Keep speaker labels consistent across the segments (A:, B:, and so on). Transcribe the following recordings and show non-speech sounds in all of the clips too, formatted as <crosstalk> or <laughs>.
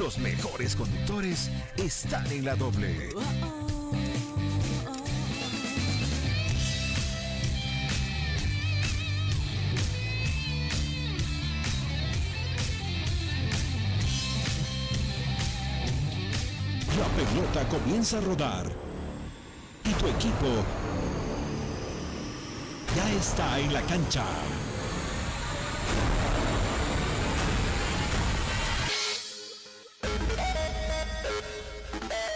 A: Los mejores conductores están en la doble. La pelota comienza a rodar y tu equipo ya está en la cancha.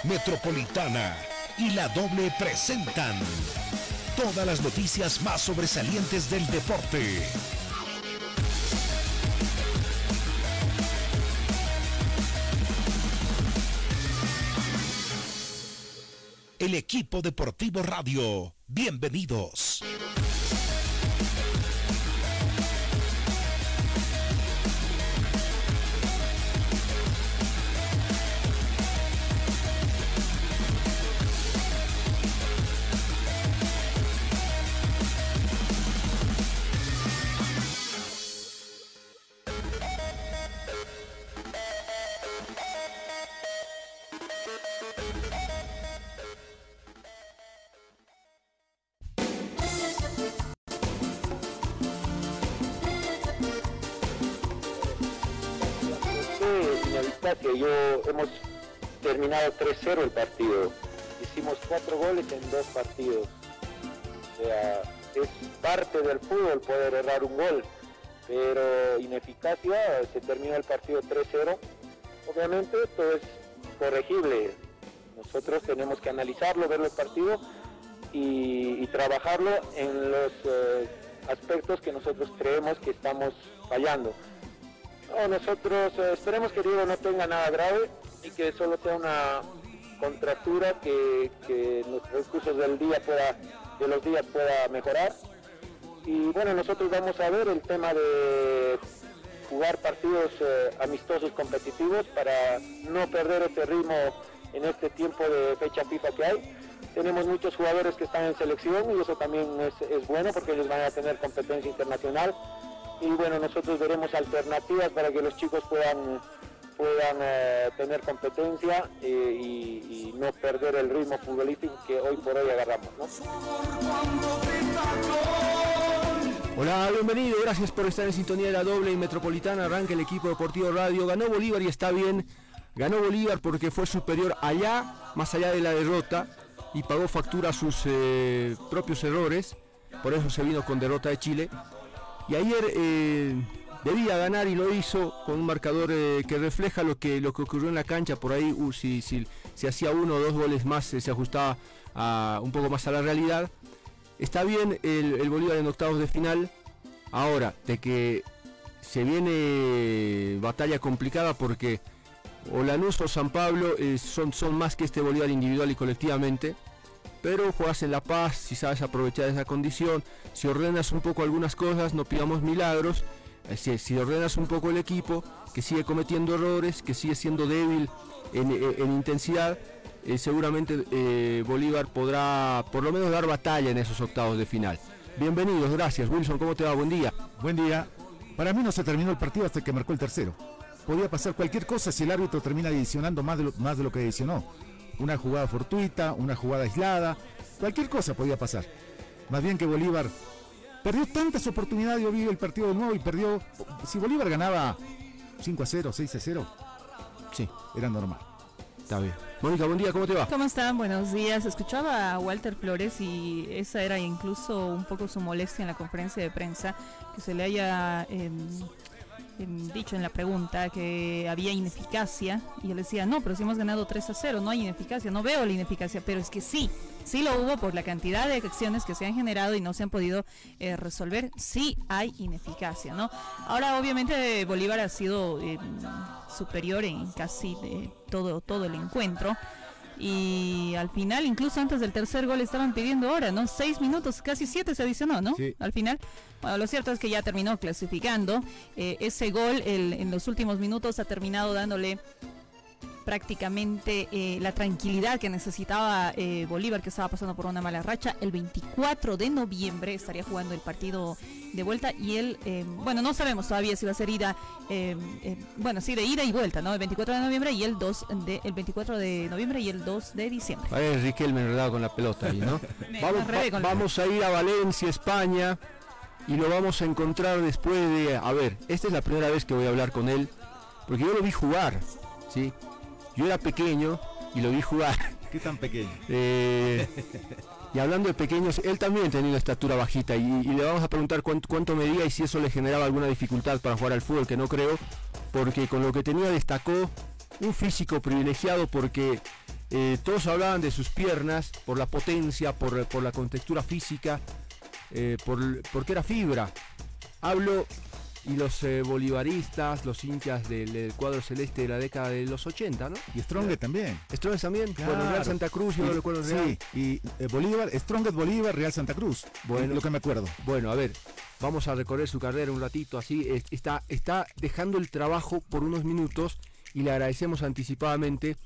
A: Metropolitana y la doble presentan todas las noticias más sobresalientes del deporte. El equipo deportivo radio, bienvenidos.
B: 0 el partido. Hicimos cuatro goles en dos partidos. O sea, es parte del fútbol poder errar un gol, pero ineficacia, se termina el partido 3-0. Obviamente esto es corregible. Nosotros tenemos que analizarlo, ver los partidos y, trabajarlo en los eh, aspectos que nosotros creemos que estamos fallando. Nosotros eh, esperemos que Diego no tenga nada grave y que solo sea una contractura que, que los recursos del día pueda, de los días pueda mejorar. Y bueno, nosotros vamos a ver el tema de jugar partidos eh, amistosos competitivos para no perder este ritmo en este tiempo de fecha FIFA que hay. Tenemos muchos jugadores que están en selección y eso también es bueno porque ellos van a tener competencia internacional y bueno, nosotros veremos alternativas para que los chicos puedan puedan eh, tener competencia eh, y, no perder el ritmo futbolístico que hoy por hoy agarramos.
C: Hola, bienvenido, gracias por estar en sintonía de la doble y metropolitana. Arranca el equipo deportivo radio. Ganó Bolívar y está bien. Ganó Bolívar porque fue superior allá, más allá de la derrota, y pagó factura a sus eh, propios errores. Por eso se vino con derrota de Chile. Y ayer debía ganar y lo hizo con un marcador eh, que refleja lo que, lo que ocurrió en la cancha. Por ahí, uh, si, si, hacía uno o dos goles más, eh, se ajustaba un poco más a la realidad. Está bien el, Bolívar en octavos de final. Ahora, de que se viene batalla complicada porque o o San Pablo son, son más que este Bolívar individual y colectivamente pero juegas en La Paz, si sabes aprovechar esa condición, si ordenas un poco algunas cosas, no pidamos milagros, eh, si, ordenas un poco el equipo, que sigue cometiendo errores, que sigue siendo débil en, eh, intensidad, eh, seguramente Bolívar podrá por lo menos dar batalla en esos octavos de final. Bienvenidos, gracias. Wilson, ¿cómo te va? Buen día.
D: Buen día. Para mí no se terminó el partido hasta que marcó el tercero. Podía pasar cualquier cosa si el árbitro termina adicionando más de lo, más de lo que adicionó una jugada fortuita, una jugada aislada, cualquier cosa podía pasar. Más bien que Bolívar perdió tantas oportunidades, yo vi el partido de nuevo y perdió, si Bolívar ganaba 5 a 0, 6 a 0, sí, era normal.
C: Está bien. Mónica, buen día, ¿cómo te va?
E: ¿Cómo están? Buenos días. Escuchaba a Walter Flores y esa era incluso un poco su molestia en la conferencia de prensa, que se le haya... Em, dicho en la pregunta que había ineficacia y él decía, no, pero si hemos ganado 3 a 0, no hay ineficacia, no veo la ineficacia, pero es que sí, sí lo hubo por la cantidad de acciones que se han generado y no se han podido eh, resolver, sí hay ineficacia, ¿no? Ahora obviamente Bolívar ha sido eh, superior en casi todo, todo el encuentro y al final, incluso antes del tercer gol, estaban pidiendo hora, ¿no? Seis minutos, casi siete se adicionó, ¿no? Al final. Bueno, lo cierto es que ya terminó clasificando. Eh, ese gol en los últimos minutos ha terminado dándole prácticamente eh, la tranquilidad que necesitaba eh, Bolívar, que estaba pasando por una mala racha. El 24 de noviembre estaría jugando el partido de vuelta y él, eh, bueno, no sabemos todavía si va a ser ida, bueno, sí, de ida y vuelta, ¿no? El 24 de noviembre y el 2 de, el 24 de noviembre y el 2 de diciembre.
C: A ver, Riquelme enredado con la pelota ahí, ¿no? <laughs> vamos, vamos a ir a Valencia, España y lo vamos a encontrar después de, a ver, esta es la primera vez que voy a hablar con él, porque yo lo vi jugar, ¿sí? Yo era pequeño y lo vi jugar.
D: ¿Qué tan pequeño?
C: Eh, y hablando de pequeños, él también tenía una estatura bajita y, le vamos a preguntar cuánto, medía y si eso le generaba alguna dificultad para jugar al fútbol, que no creo, porque con lo que tenía destacó un físico privilegiado porque eh, todos hablaban de sus piernas por la potencia, por, por la contextura física, eh, por, porque era fibra. Hablo y los eh, bolivaristas, los hinchas del, cuadro celeste de la década de los 80, ¿no?
D: Y Strongest también.
C: Strongest también, bueno, Real Santa Cruz, yo no recuerdo
D: Sí, y eh, Bolívar, Strongest Bolívar, Real Santa Cruz, bueno, lo que me acuerdo.
C: Bueno, a ver, vamos a recorrer su carrera un ratito así, está, está dejando el trabajo por unos minutos y le agradecemos anticipadamente.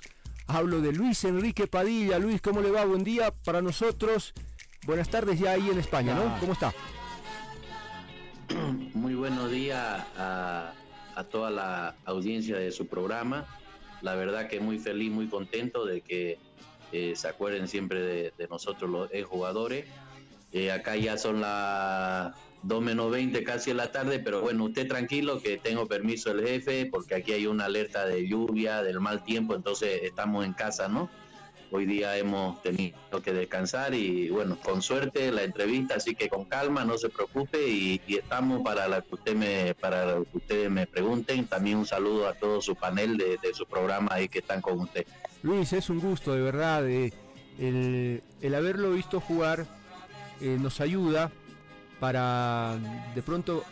C: Hablo de Luis Enrique Padilla. Luis, ¿cómo le va? Buen día para nosotros. Buenas tardes ya ahí en España, ¿no? ¿Cómo está? <clears throat>
F: Muy buenos días a, toda la audiencia de su programa. La verdad que muy feliz, muy contento de que eh, se acuerden siempre de, nosotros los jugadores. Eh, acá ya son las 2 menos 20 casi en la tarde, pero bueno, usted tranquilo que tengo permiso del jefe porque aquí hay una alerta de lluvia, del mal tiempo, entonces estamos en casa, ¿no? Hoy día hemos tenido que descansar y bueno, con suerte la entrevista, así que con calma, no se preocupe y, estamos para la que usted me para que ustedes me pregunten. También un saludo a todo su panel de, su programa ahí que están con usted.
C: Luis, es un gusto de verdad. Eh, el, haberlo visto jugar eh, nos ayuda para de pronto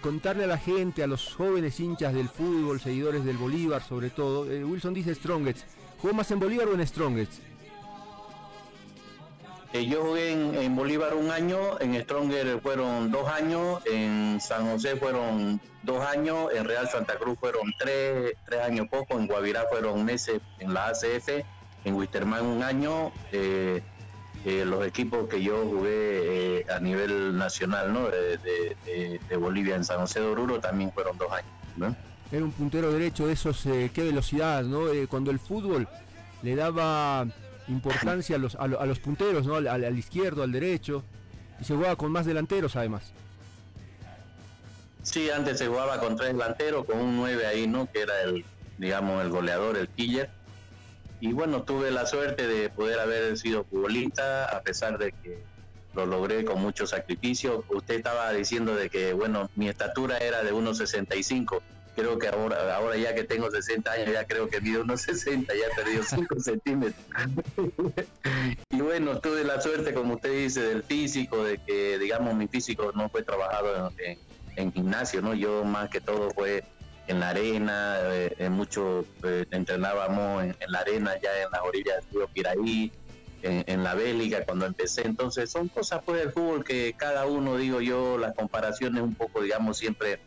C: contarle a la gente, a los jóvenes hinchas del fútbol, seguidores del Bolívar sobre todo. Eh, Wilson dice Strongest ¿Jugó más en Bolívar o en Strongest?
F: Eh, yo jugué en, Bolívar un año, en Stronger fueron dos años, en San José fueron dos años, en Real Santa Cruz fueron tres, tres años poco, en Guavirá fueron meses en la ACF, en Wisterman un año. Eh, eh, los equipos que yo jugué a nivel nacional ¿no? de, Bolivia en San José de Oruro también fueron dos años
C: era un puntero derecho de esos, eh, qué velocidad, ¿no? Eh, cuando el fútbol le daba importancia a los, a, los punteros, ¿no? Al, izquierdo, al derecho, y se jugaba con más delanteros además.
F: Sí, antes se jugaba con tres delanteros, con un 9 ahí, ¿no? Que era el, digamos, el goleador, el killer. Y bueno, tuve la suerte de poder haber sido futbolista, a pesar de que lo logré con mucho sacrificio. Usted estaba diciendo de que, bueno, mi estatura era de 1,65 creo que ahora, ahora ya que tengo 60 años, ya creo que mido unos <laughs> 60, ya perdido 5 centímetros. <laughs> y bueno, tuve la suerte, como usted dice, del físico, de que, digamos, mi físico no fue trabajado en, gimnasio, ¿no? Yo más que todo fue en la arena, eh, en mucho eh, entrenábamos en, la arena, ya en las orillas del río Piraí, en, en, la bélica cuando empecé. Entonces son cosas pues del fútbol que cada uno, digo yo, las comparaciones un poco, digamos, siempre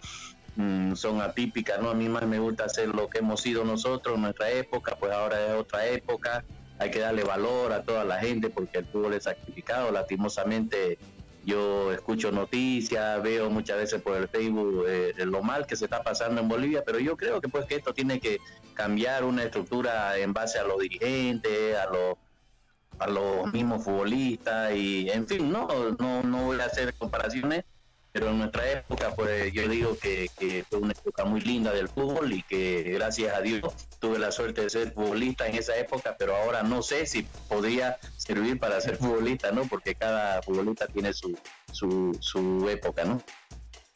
F: Mm, son atípicas, ¿no? A mí más me gusta hacer lo que hemos sido nosotros nuestra época, pues ahora es otra época, hay que darle valor a toda la gente porque el fútbol es sacrificado, lastimosamente yo escucho noticias, veo muchas veces por el Facebook eh, lo mal que se está pasando en Bolivia, pero yo creo que pues que esto tiene que cambiar una estructura en base a los dirigentes, a los a los mismos futbolistas y en fin, no no no voy a hacer comparaciones, pero en nuestra época, pues yo digo que, fue una época muy linda del fútbol y que gracias a Dios tuve la suerte de ser futbolista en esa época, pero ahora no sé si podría servir para ser futbolista, ¿no? Porque cada futbolista tiene su, su, su época, ¿no?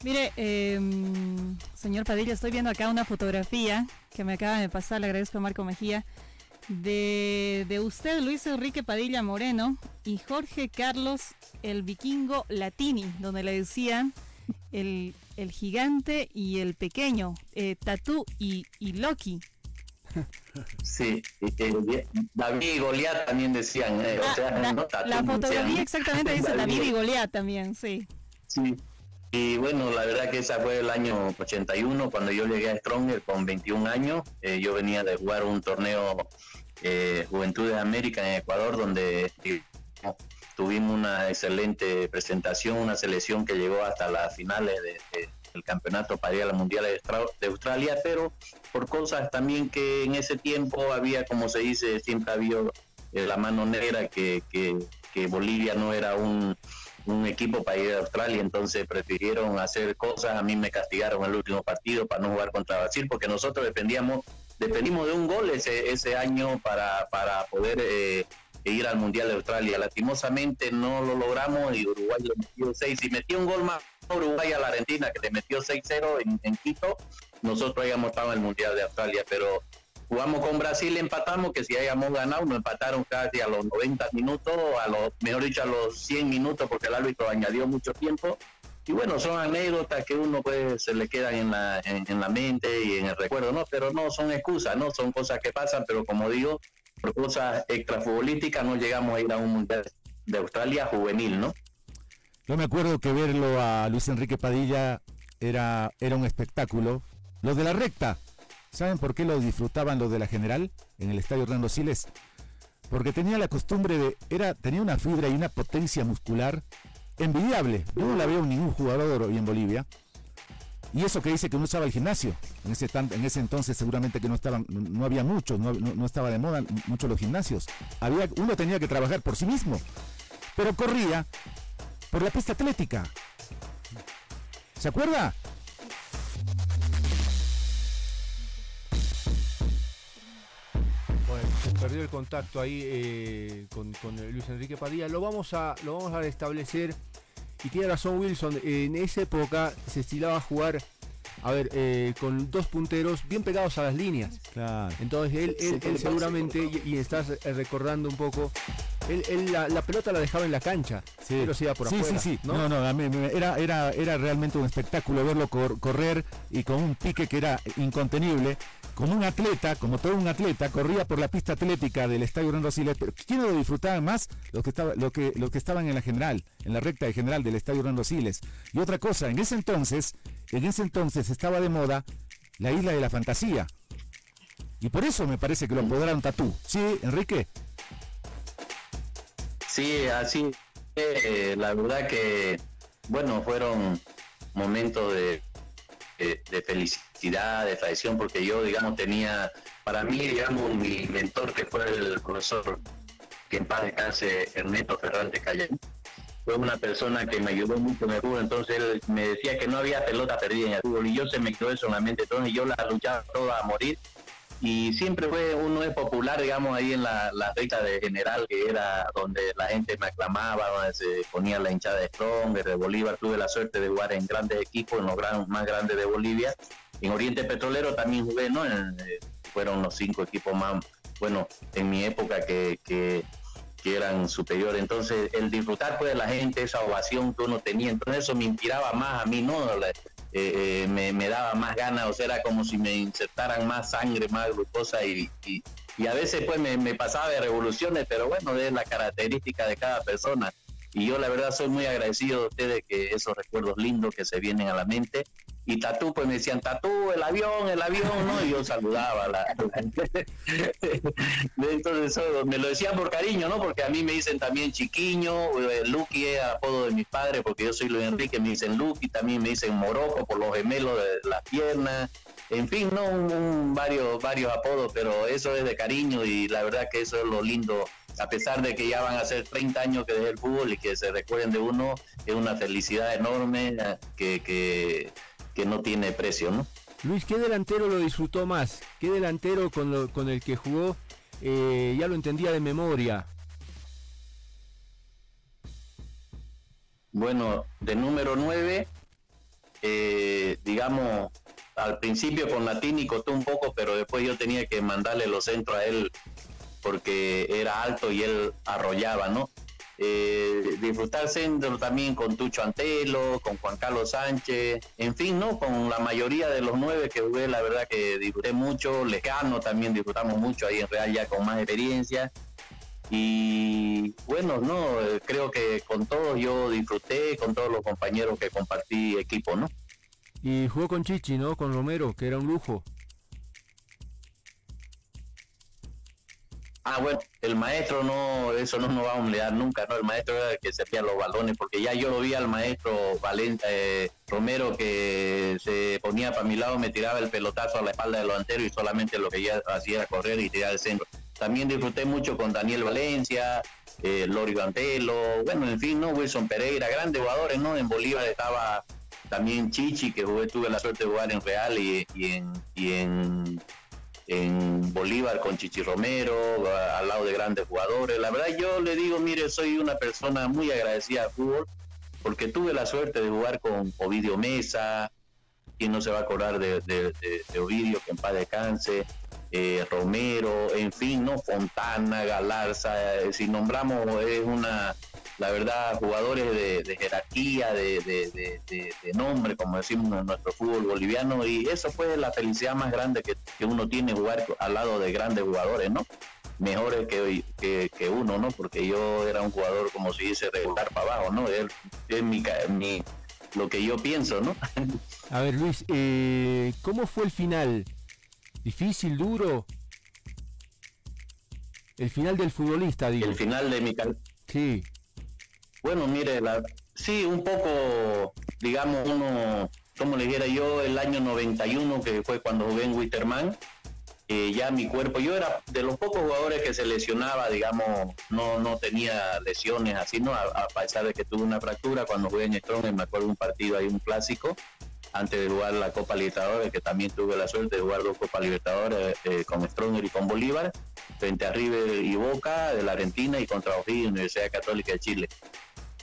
E: Mire, em, señor Padilla, estoy viendo acá una fotografía que me acaba de pasar, le agradezco a Marco Mejía, de, de usted, Luis Enrique Padilla Moreno, y Jorge Carlos el vikingo Latini, donde le decían el, gigante y el pequeño, eh, Tatú y, Loki. <laughs>
F: Sí, David y Goliat también decían, eh,
E: ah, la, fotografía exactamente dice <laughs> David y Goliat también, sí.
F: Sí, Y bueno, la verdad que esa fue el año 81, cuando yo llegué a Stronger con 21 años. Eh, yo venía de jugar un torneo eh, Juventudes América en Ecuador, donde tuvimos una excelente presentación, una selección que llegó hasta las finales del campeonato para ir a la Mundial de Australia, pero por cosas también que en ese tiempo había, como se dice, siempre había eh, la mano negra, que, que Bolivia no era un un equipo para ir a Australia, entonces prefirieron hacer cosas, a mí me castigaron el último partido para no jugar contra Brasil, porque nosotros dependíamos, dependimos de un gol ese, ese año para, para poder eh, ir al Mundial de Australia. Lastimosamente no lo logramos y Uruguay le metió 6 y metió un gol más Uruguay a la Argentina que le metió 6-0 en, en Quito, nosotros habíamos estado en el Mundial de Australia, pero Jugamos con Brasil, empatamos, que si hayamos ganado, nos empataron casi a los 90 minutos, a los, mejor dicho, a los 100 minutos, porque el árbitro añadió mucho tiempo. Y bueno, son anécdotas que uno pues se le quedan en la, en, la mente y en el recuerdo, ¿no? Pero no son excusas, ¿no? Son cosas que pasan, pero como digo, por cosas extrafutbolísticas no llegamos a ir a un Mundial de Australia juvenil, ¿no?
D: Yo me acuerdo que verlo a Luis Enrique Padilla era, era un espectáculo. Los de la recta, ¿Saben por qué lo disfrutaban los de la General en el estadio Hernando Siles? Porque tenía la costumbre de, era, tenía una fibra y una potencia muscular envidiable. No la veo en ningún jugador hoy en Bolivia. Y eso que dice que no usaba el gimnasio. En ese, en ese entonces seguramente que no estaban, no, había muchos, no, no, estaba de moda muchos los gimnasios. Había, uno tenía que trabajar por sí mismo. Pero corría por la pista atlética. ¿Se acuerda?
C: Perdió el contacto ahí eh, con, Luis Enrique Padilla. Lo vamos a, lo vamos a restablecer. Y tiene razón Wilson, en esa época se estilaba jugar, a ver, eh, con dos punteros bien pegados a las líneas. Entonces él, seguramente, y, estás recordando un poco, él, la, pelota la dejaba en la cancha,
D: sí. pero se iba por afuera. Sí, sí, ¿no? no, era, era, era realmente un espectáculo verlo correr y con un pique que era incontenible como un atleta, como todo un atleta, corría por la pista atlética del Estadio Hernando Siles, pero ¿quiénes lo disfrutaban más? Los que, estaba, lo que, los que estaban en la general, en la recta de general del Estadio Hernando Siles. Y otra cosa, en ese entonces, en ese entonces estaba de moda la isla de la fantasía. Y por eso me parece que lo apoderaron Tatú. ¿Sí, Enrique?
F: Sí, así. Eh, la verdad que, bueno, fueron momentos de, de felicidad de tradición, porque yo, digamos, tenía, para mí, digamos, mi mentor, que fue el profesor, que en paz descanse, Ernesto Ferrante Cayén, fue una persona que me ayudó mucho en el fútbol, entonces él me decía que no había pelota perdida en el fútbol, y yo se me quedó eso en la mente, entonces yo la luchaba toda a morir, y siempre fue uno es popular, digamos, ahí en la, la recta de general, que era donde la gente me aclamaba, donde se ponía la hinchada de Strong, de Bolívar, tuve la suerte de jugar en grandes equipos, en los más grandes de Bolivia, en Oriente Petrolero también jugué, ¿no? Eh, fueron los cinco equipos más, bueno, en mi época que, que, eran superiores. Entonces, el disfrutar pues, de la gente, esa ovación que uno tenía, entonces eso me inspiraba más a mí, ¿no? Eh, eh, me, daba más ganas, o sea, era como si me insertaran más sangre, más glucosa y, y, a veces pues me, me, pasaba de revoluciones, pero bueno, es la característica de cada persona. Y yo la verdad soy muy agradecido de ustedes que esos recuerdos lindos que se vienen a la mente y Tatú, pues me decían, Tatú, el avión, el avión, ¿no? Y yo saludaba a la, <laughs> Entonces me lo decían por cariño, ¿no? Porque a mí me dicen también Chiquiño, eh, Lucky es apodo de mis padres, porque yo soy Luis Enrique, me dicen Lucky, también me dicen Moroco por los gemelos de las piernas, en fin, ¿no? varios, varios apodos, pero eso es de cariño y la verdad que eso es lo lindo a pesar de que ya van a ser 30 años que dejé el fútbol y que se recuerden de uno, es una felicidad enorme eh, que, que que no tiene precio, ¿no?
C: Luis, ¿qué delantero lo disfrutó más? ¿Qué delantero con, con el que jugó eh, ya lo entendía de memoria?
F: Bueno, de número 9, eh, digamos, al principio con Latini costó un poco, pero después yo tenía que mandarle los centros a él porque era alto y él arrollaba, ¿no? Eh, disfrutar centro también con Tucho Antelo, con Juan Carlos Sánchez, en fin, ¿no? Con la mayoría de los nueve que jugué, la verdad que disfruté mucho, Lecano también disfrutamos mucho ahí en Real ya con más experiencia. Y bueno, no, eh, creo que con todos yo disfruté, con todos los compañeros que compartí equipo, ¿no?
C: Y jugó con Chichi, ¿no? Con Romero, que era un lujo.
F: Ah, bueno, el maestro no, eso no nos va a olvidar nunca, ¿no? El maestro era el que se los balones, porque ya yo lo vi al maestro Valente, eh, Romero que se ponía para mi lado, me tiraba el pelotazo a la espalda del delantero y solamente lo que ya hacía era correr y tirar el centro. También disfruté mucho con Daniel Valencia, eh, Lorio Antelo, bueno, en fin, ¿no? Wilson Pereira, grandes jugadores, ¿no? En Bolívar estaba también Chichi, que jugué, tuve la suerte de jugar en Real y, en, y en, en, Bolívar con Chichi Romero, al lado de grandes jugadores. La verdad yo le digo, mire, soy una persona muy agradecida al fútbol, porque tuve la suerte de jugar con Ovidio Mesa, quien no se va a acordar de, Ovidio, que en paz descanse, eh, Romero, en fin, ¿no? Fontana, Galarza, eh, si nombramos es una, la verdad, jugadores de, jerarquía, de, nombre, como decimos en nuestro fútbol boliviano, y eso fue la felicidad más grande que, uno tiene jugar al lado de grandes jugadores, ¿no? Mejores que, que, uno, ¿no? Porque yo era un jugador, como se dice, regular para abajo, ¿no? Es, es mi, mi, lo que yo pienso, ¿no? <laughs>
C: A ver, Luis, eh, ¿cómo fue el final? Difícil, duro. El final del futbolista, digo.
F: El final de mi
C: Sí.
F: Bueno, mire, la... sí, un poco, digamos, uno, como le dijera yo, el año 91, que fue cuando jugué en Witterman, ya mi cuerpo, yo era de los pocos jugadores que se lesionaba, digamos, no, no tenía lesiones así, ¿no? A, pesar de que tuve una fractura cuando jugué en Strong, me acuerdo un partido ahí, un clásico, antes de jugar la Copa Libertadores, que también tuve la suerte de jugar dos Copas Libertadores eh, con Stronger y con Bolívar, frente a River y Boca de la Argentina y contra O'Higgins, Universidad Católica de Chile.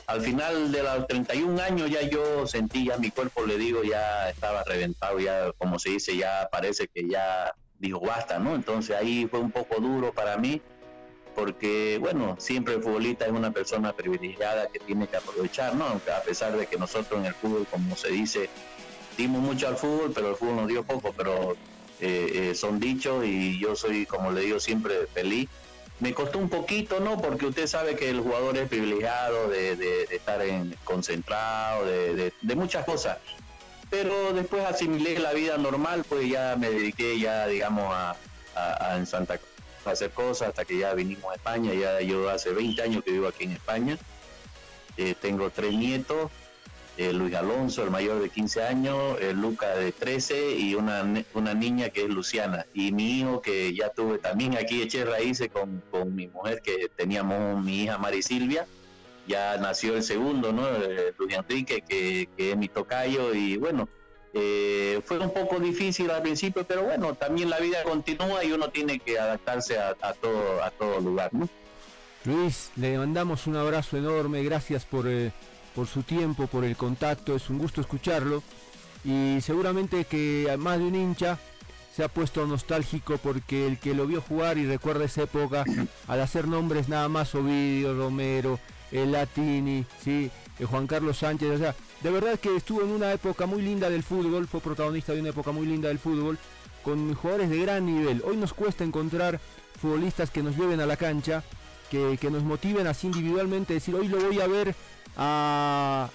F: Al final de los 31 años ya yo sentí, ya mi cuerpo, le digo, ya estaba reventado, ya como se dice, ya parece que ya dijo basta, ¿no? Entonces ahí fue un poco duro para mí, porque bueno, siempre el futbolista es una persona privilegiada que tiene que aprovechar, ¿no? A pesar de que nosotros en el fútbol, como se dice, dimos mucho al fútbol, pero el fútbol nos dio poco, pero eh, eh, son dichos y yo soy, como le digo, siempre feliz. Me costó un poquito, ¿no? Porque usted sabe que el jugador es privilegiado de, estar en, concentrado, de, muchas cosas. Pero después asimilé la vida normal, pues ya me dediqué ya, digamos, a, en Santa a hacer cosas hasta que ya vinimos a España. Ya yo hace 20 años que vivo aquí en España. Eh, tengo tres nietos eh, Luis Alonso, el mayor de 15 años, eh, Luca de 13 y una, una niña que es Luciana. Y mi hijo que ya tuve también aquí eché raíces con, con mi mujer que teníamos mi hija Mari Silvia. Ya nació el segundo, ¿no? Eh, Luis Enrique, que, que, es mi tocayo. Y bueno, fue un poco difícil al principio, pero bueno, también la vida continúa y uno tiene que adaptarse a, a todo, a todo lugar, ¿no?
C: Luis, le mandamos un abrazo enorme, gracias por por su tiempo, por el contacto, es un gusto escucharlo y seguramente que más de un hincha se ha puesto nostálgico porque el que lo vio jugar y recuerda esa época al hacer nombres nada más Ovidio, Romero, el Latini, ¿sí? el Juan Carlos Sánchez, o sea, de verdad que estuvo en una época muy linda del fútbol, fue protagonista de una época muy linda del fútbol, con jugadores de gran nivel. Hoy nos cuesta encontrar futbolistas que nos lleven a la cancha, que, que nos motiven así individualmente, decir, hoy lo voy a ver a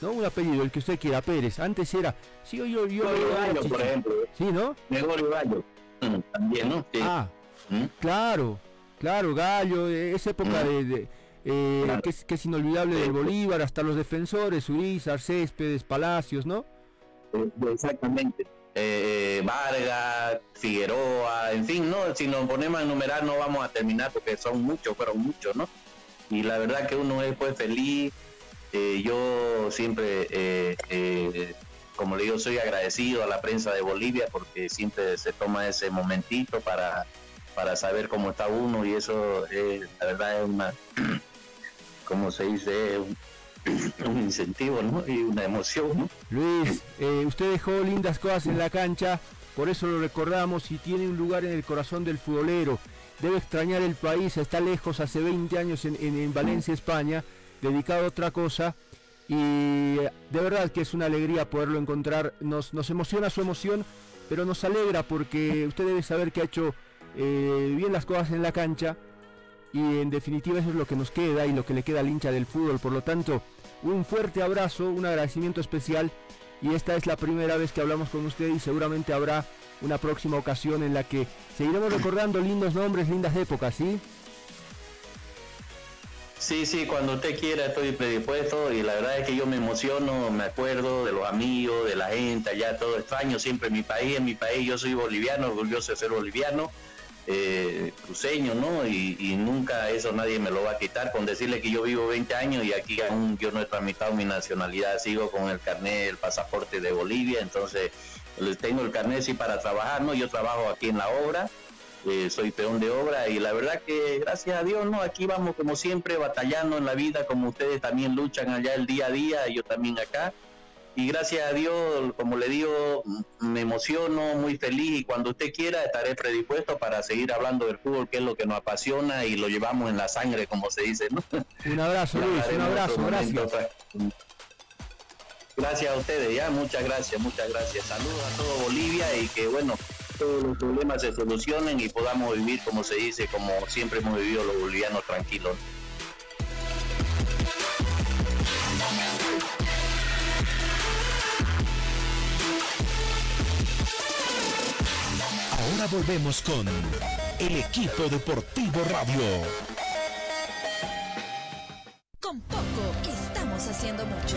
C: ¿no? Un apellido, el que usted quiera, Pérez. Antes era, sí, yo, yo, yo
F: Gallo, por ejemplo.
C: Sí, ¿no?
F: Gregorio Gallo. Mm, también, ¿no?
C: Ah, ¿Mm? claro, claro, Gallo, e, esa época mm. de, eh, que, es, que, es, inolvidable del Bolívar, hasta los defensores, Urizar, Céspedes, Palacios, ¿no?
F: Eh, exactamente. Eh, Vargas, Figueroa, en fin, ¿no? Si nos ponemos a enumerar no vamos a terminar porque son muchos, fueron muchos, ¿no? Y la verdad que uno es pues feliz eh, yo siempre, eh, eh, como le digo, soy agradecido a la prensa de Bolivia porque siempre se toma ese momentito para, para saber cómo está uno y eso la verdad es una, <clears throat> como se dice, <clears throat> un, incentivo y una emoción.
C: Luis, usted dejó lindas cosas en la cancha, por eso lo recordamos y tiene un lugar en el corazón del futbolero. Debe extrañar el país, está lejos, hace 20 años en, en Valencia, España dedicado a otra cosa y de verdad que es una alegría poderlo encontrar. Nos, nos emociona su emoción, pero nos alegra porque usted debe saber que ha hecho eh, bien las cosas en la cancha y en definitiva eso es lo que nos queda y lo que le queda al hincha del fútbol. Por lo tanto, un fuerte abrazo, un agradecimiento especial y esta es la primera vez que hablamos con usted y seguramente habrá una próxima ocasión en la que seguiremos recordando lindos nombres, lindas épocas, ¿sí?
F: Sí, sí, cuando usted quiera estoy predispuesto y la verdad es que yo me emociono, me acuerdo de los amigos, de la gente, allá todo extraño, siempre en mi país, en mi país yo soy boliviano, orgulloso de ser boliviano eh, cruceño, ¿no? Y, nunca eso nadie me lo va a quitar con decirle que yo vivo 20 años y aquí aún yo no he tramitado mi nacionalidad, sigo con el carnet, el pasaporte de Bolivia, entonces tengo el carnet sí para trabajar, ¿no? Yo trabajo aquí en la obra, eh, soy peón de obra y la verdad que gracias a Dios, ¿no? Aquí vamos como siempre batallando en la vida, como ustedes también luchan allá el día a día, yo también acá y gracias a Dios, como le digo, me emociono, muy feliz y cuando usted quiera estaré predispuesto para seguir hablando del fútbol, que es lo que nos apasiona y lo llevamos en la sangre, como se dice. ¿no?
C: Un abrazo, <laughs> Luis, un abrazo, gracias.
F: Gracias a ustedes, ya, muchas gracias, muchas gracias. Saludos a todo Bolivia y que bueno, todos los problemas se solucionen y podamos vivir, como se dice, como siempre hemos vivido los bolivianos tranquilos.
A: Ahora volvemos con el equipo deportivo radio.
G: Con poco estamos haciendo mucho.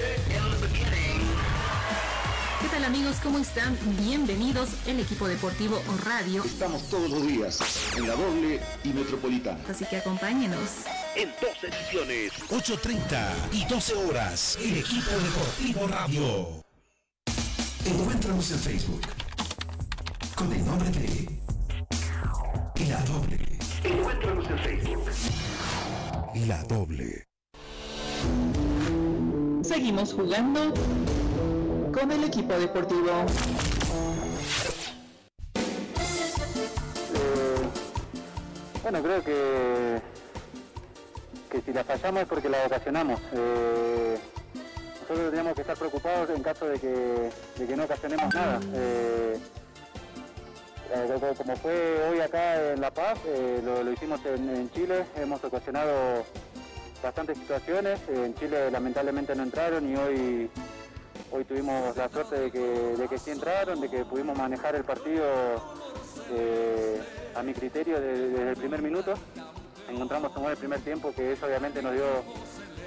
E: ¿Qué tal amigos? ¿Cómo están? Bienvenidos el equipo deportivo radio.
H: Estamos todos los días en la doble y metropolitana.
E: Así que acompáñenos.
A: En dos ediciones, 8.30 y 12 horas, el equipo deportivo radio. Encuéntranos en Facebook con el nombre de La Doble. Encuéntranos en Facebook. La doble.
E: Seguimos jugando con el equipo deportivo.
I: Eh, bueno, creo que que si la fallamos es porque la ocasionamos. Eh, nosotros tendríamos que estar preocupados en caso de que, de que no ocasionemos nada. Eh, como fue hoy acá en La Paz, eh, lo, hicimos en, Chile, hemos ocasionado bastantes situaciones, en Chile lamentablemente no entraron y hoy, hoy tuvimos la suerte de que, de que sí entraron, de que pudimos manejar el partido eh, a mi criterio desde, el primer minuto. Encontramos un el primer tiempo que eso obviamente nos dio,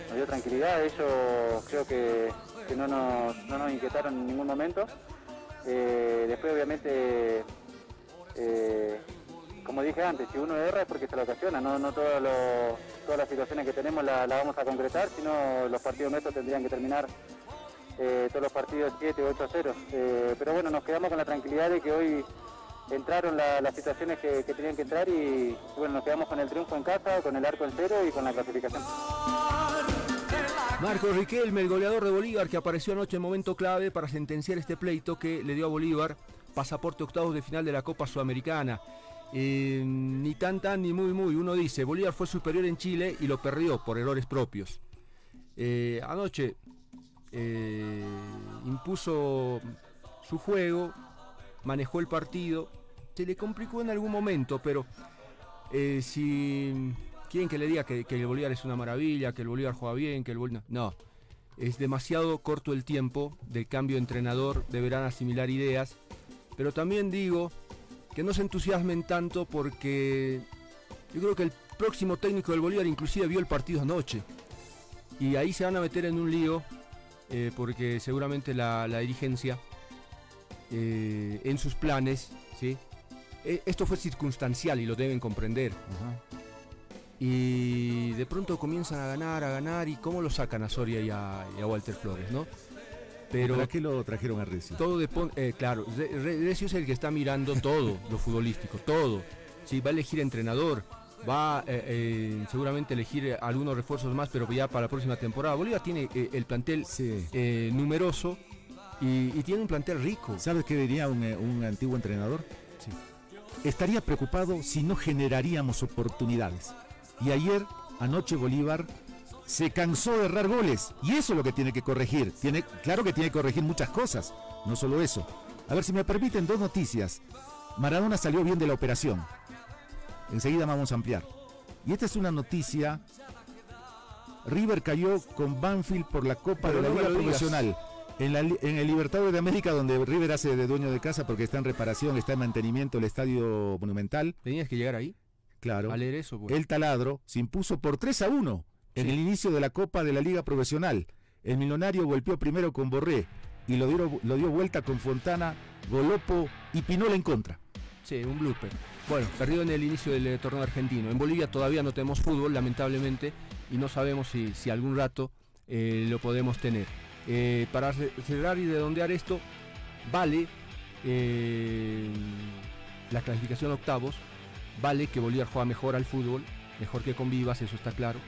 I: nos dio tranquilidad, ellos creo que, no, nos, no, nos, inquietaron en ningún momento. después obviamente eh, como dije antes, si uno erra es porque se lo ocasiona, no, no todas las situaciones que tenemos la, vamos a concretar, sino los partidos nuestros tendrían que terminar eh, todos los partidos 7 o 8 a 0. Eh, pero bueno, nos quedamos con la tranquilidad de que hoy
B: entraron las situaciones que, tenían que entrar y bueno, nos quedamos con el triunfo en casa, con el arco en cero y con la clasificación.
C: Marco Riquelme, el goleador de Bolívar, que apareció anoche en momento clave para sentenciar este pleito que le dio a Bolívar pasaporte octavos de final de la Copa Sudamericana. Eh, ni tan tan ni muy muy. Uno dice, Bolívar fue superior en Chile y lo perdió por errores propios. Anoche eh, impuso su juego, manejó el partido, se le complicó en algún momento, pero si quieren que le diga que, el Bolívar es una maravilla, que el Bolívar juega bien, que el Bolívar... No, es demasiado corto el tiempo del cambio de entrenador, deberán asimilar ideas, pero también digo que no se entusiasmen tanto porque yo creo que el próximo técnico del Bolívar inclusive vio el partido anoche y ahí se van a meter en un lío eh, porque seguramente la, dirigencia eh, en sus planes, ¿sí? E, esto fue circunstancial y lo deben comprender. Y de pronto comienzan a ganar, a ganar, y cómo lo sacan a Soria y a, Walter Flores, ¿no?
D: Pero ¿Para qué lo trajeron a Recio?
C: Todo eh, claro, Recio es el que está mirando todo, lo futbolístico, todo. Sí, va a elegir entrenador, va eh, eh, seguramente elegir algunos refuerzos más, pero ya para la próxima temporada. Bolívar tiene el plantel numeroso y, tiene un plantel rico.
D: ¿Sabes qué diría un, antiguo entrenador? Estaría preocupado si no generaríamos oportunidades. Y ayer, anoche Bolívar se cansó de errar goles. Y eso es lo que tiene que corregir. Tiene, claro que tiene que corregir muchas cosas, no solo eso. A ver si me permiten dos noticias. Maradona salió bien de la operación. Enseguida vamos a ampliar. Y esta es una noticia. River cayó con Banfield por la Copa de la Liga Profesional. En, en, el Libertador de América, donde River hace de dueño de casa porque está en reparación, está en mantenimiento el estadio monumental.
C: ¿Tenías que llegar ahí?
D: Claro.
C: A leer eso.
D: Pues. El taladro se impuso por 3 a 1 en el inicio de la Copa de la Liga Profesional. El millonario golpeó primero con Borré y lo dio, lo dio vuelta con Fontana, Golopo y Pinola en contra.
C: Sí, un blooper. Bueno, perdió en el inicio del eh, torneo argentino. En Bolivia todavía no tenemos fútbol, lamentablemente, y no sabemos si, si algún rato eh, lo podemos tener. Eh, para cerrar y redondear esto, vale la clasificación octavos, vale que Bolívar juega mejor al fútbol, mejor que con Vivas, eso está claro.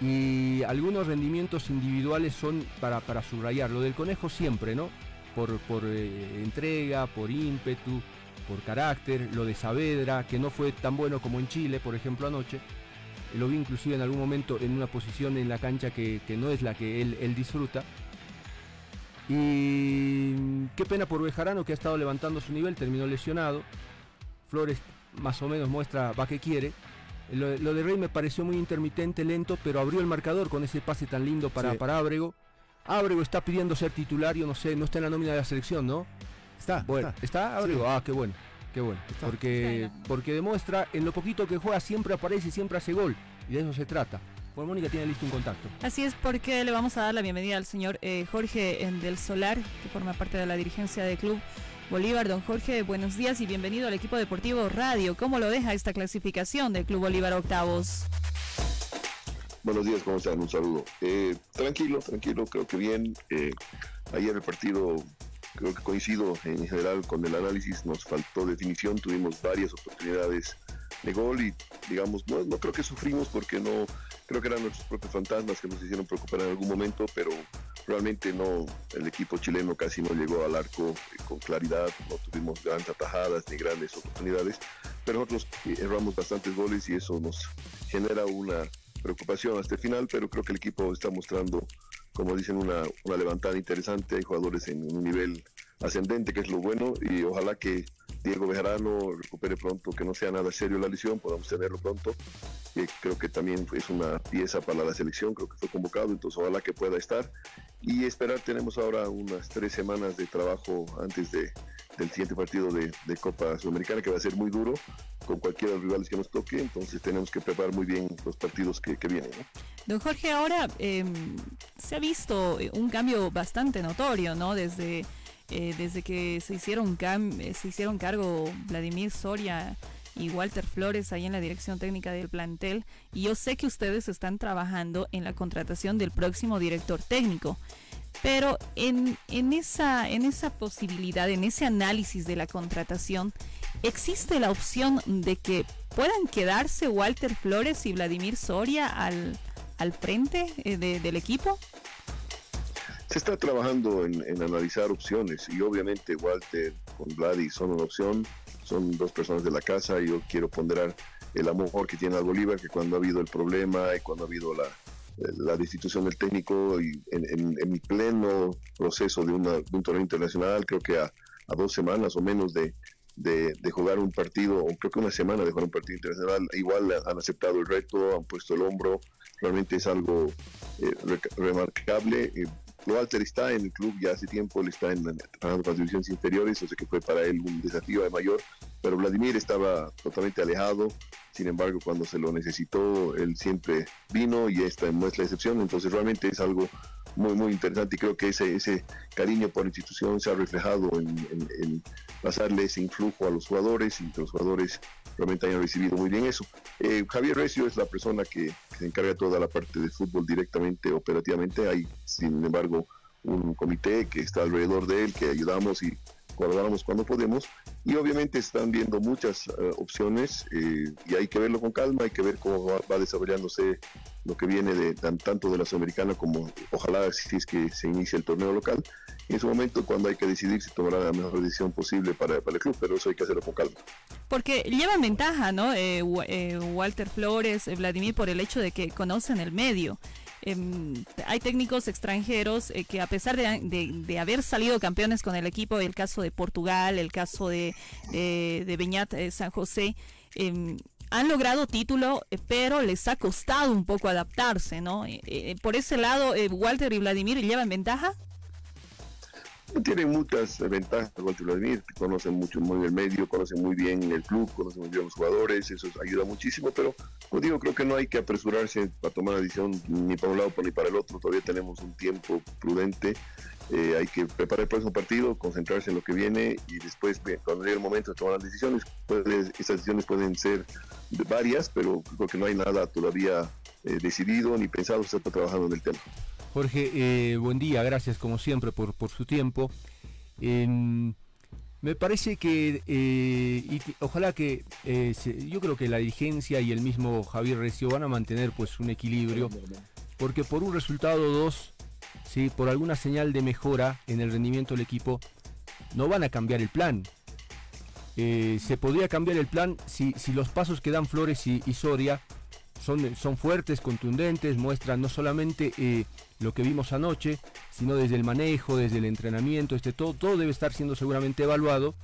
C: Y algunos rendimientos individuales son para, para subrayar. Lo del conejo siempre, ¿no? Por, por entrega, por ímpetu, por carácter. Lo de Saavedra, que no fue tan bueno como en Chile, por ejemplo, anoche. Lo vi inclusive en algún momento en una posición en la cancha que, no es la que él, él disfruta. Y qué pena por Bejarano que ha estado levantando su nivel, terminó lesionado. Flores más o menos muestra va que quiere. Lo, de Rey me pareció muy intermitente, lento, pero abrió el marcador con ese pase tan lindo para, para Ábrego. Ábrego está pidiendo ser titular, yo no sé, no está en la nómina de la selección, ¿no?
D: Está.
C: Bueno, ¿está, Ábrego? Ah, qué bueno, qué bueno. Porque, porque demuestra, en lo poquito que juega, siempre aparece y siempre hace gol. Y de eso se trata. Pues Mónica tiene listo un contacto.
E: Así es porque le vamos a dar la bienvenida al señor eh, Jorge del Solar, que forma parte de la dirigencia del club. Bolívar. Don Jorge, buenos días y bienvenido al equipo deportivo Radio. ¿Cómo lo deja esta clasificación del Club Bolívar Octavos?
J: Buenos días, ¿cómo están? Un saludo. Eh, tranquilo, tranquilo, creo que bien. Eh, ayer el partido, creo que coincido en general con el análisis, nos faltó definición, tuvimos varias oportunidades de gol y digamos, no, no creo que sufrimos porque no, creo que eran nuestros propios fantasmas que nos hicieron preocupar en algún momento, pero realmente no, el equipo chileno casi no llegó al arco con claridad, no tuvimos grandes atajadas ni grandes oportunidades, pero nosotros erramos bastantes goles y eso nos genera una preocupación hasta el final, pero creo que el equipo está mostrando, como dicen, una, una levantada interesante, hay jugadores en un nivel ascendente, que es lo bueno, y ojalá que Diego Bejarano recupere pronto, que no sea nada serio la lesión, podamos tenerlo pronto. que creo que también es una pieza para la selección, creo que fue convocado, entonces ojalá que pueda estar. Y esperar, tenemos ahora unas tres semanas de trabajo antes de, del siguiente partido de, Copa Sudamericana, que va a ser muy duro con cualquiera de los rivales que nos toque, entonces tenemos que preparar muy bien los partidos que, vienen.
E: Don Jorge, ahora em, se ha visto un cambio bastante notorio, ¿no? Desde eh, desde que se hicieron, eh, se hicieron cargo Vladimir Soria y Walter Flores ahí en la dirección técnica del plantel. Y yo sé que ustedes están trabajando en la contratación del próximo director técnico. Pero en, esa, en esa posibilidad, en ese análisis de la contratación, ¿existe la opción de que puedan quedarse Walter Flores y Vladimir Soria al, al frente eh, del equipo?
J: Se está trabajando en, analizar opciones y obviamente Walter con Vladi son una opción, son dos personas de la casa yo quiero ponderar el amor que tiene al Bolívar, que cuando ha habido el problema y cuando ha habido la, la destitución del técnico y en, en, pleno proceso de, una, un torneo internacional, creo que a, dos semanas o menos de, de, jugar un partido, creo que una semana de jugar un partido internacional, igual han aceptado el reto, han puesto el hombro, realmente es algo eh, remarcable. Eh, Walter está en el club ya hace tiempo, él está en, las divisiones inferiores, o sea que fue para él un desafío de mayor, pero Vladimir estaba totalmente alejado, sin embargo cuando se lo necesitó, él siempre vino y esta no es la excepción, entonces realmente es algo muy, muy interesante y creo que ese, ese cariño por la institución se ha reflejado en, en, pasarle ese influjo a los jugadores y que los jugadores realmente hayan recibido muy bien eso. Eh, Javier Recio es la persona que, se encarga toda la parte de fútbol directamente, operativamente. Hay, sin embargo, un comité que está alrededor de él, que ayudamos y colaboramos cuando podemos y obviamente están viendo muchas eh, opciones eh, y hay que verlo con calma, hay que ver cómo va, desarrollándose lo que viene de tanto de la Sudamericana como ojalá si es que se inicie el torneo local. En ese momento cuando hay que decidir se tomará la mejor decisión posible para, para el club, pero eso hay que hacerlo con calma.
E: Porque llevan ventaja, ¿no? Eh, Walter Flores, Vladimir, por el hecho de que conocen el medio. Em, hay técnicos extranjeros eh, que a pesar de, haber salido campeones con el equipo, el caso de Portugal, el caso de, de Beñat eh, San José, em, han logrado título, eh, pero les ha costado un poco adaptarse, ¿no? por ese lado, Walter y Vladimir llevan ventaja.
J: Tienen muchas ventajas Vladimir, conocen mucho muy el medio, conocen muy bien el club, conocen muy bien los jugadores, eso ayuda muchísimo, pero como digo, creo que no hay que apresurarse a tomar una decisión ni para un lado ni para el otro, todavía tenemos un tiempo prudente, eh, hay que preparar el próximo partido, concentrarse en lo que viene y después, cuando llegue el momento de tomar las decisiones, esas decisiones pueden ser varias, pero creo que no hay nada todavía eh, decidido ni pensado, se está trabajando en el tema.
C: Jorge, eh, buen día, gracias como siempre por, por su tiempo. me parece que, eh, ojalá que, eh, yo creo que la dirigencia y el mismo Javier Recio van a mantener pues un equilibrio, porque por un resultado 2, ¿sí? por alguna señal de mejora en el rendimiento del equipo, no van a cambiar el plan. se podría cambiar el plan si, si, los pasos que dan Flores y, y Soria son, son fuertes, contundentes, muestran no solamente eh, lo que vimos anoche, sino desde el manejo, desde el entrenamiento, este, todo, todo debe estar siendo seguramente evaluado.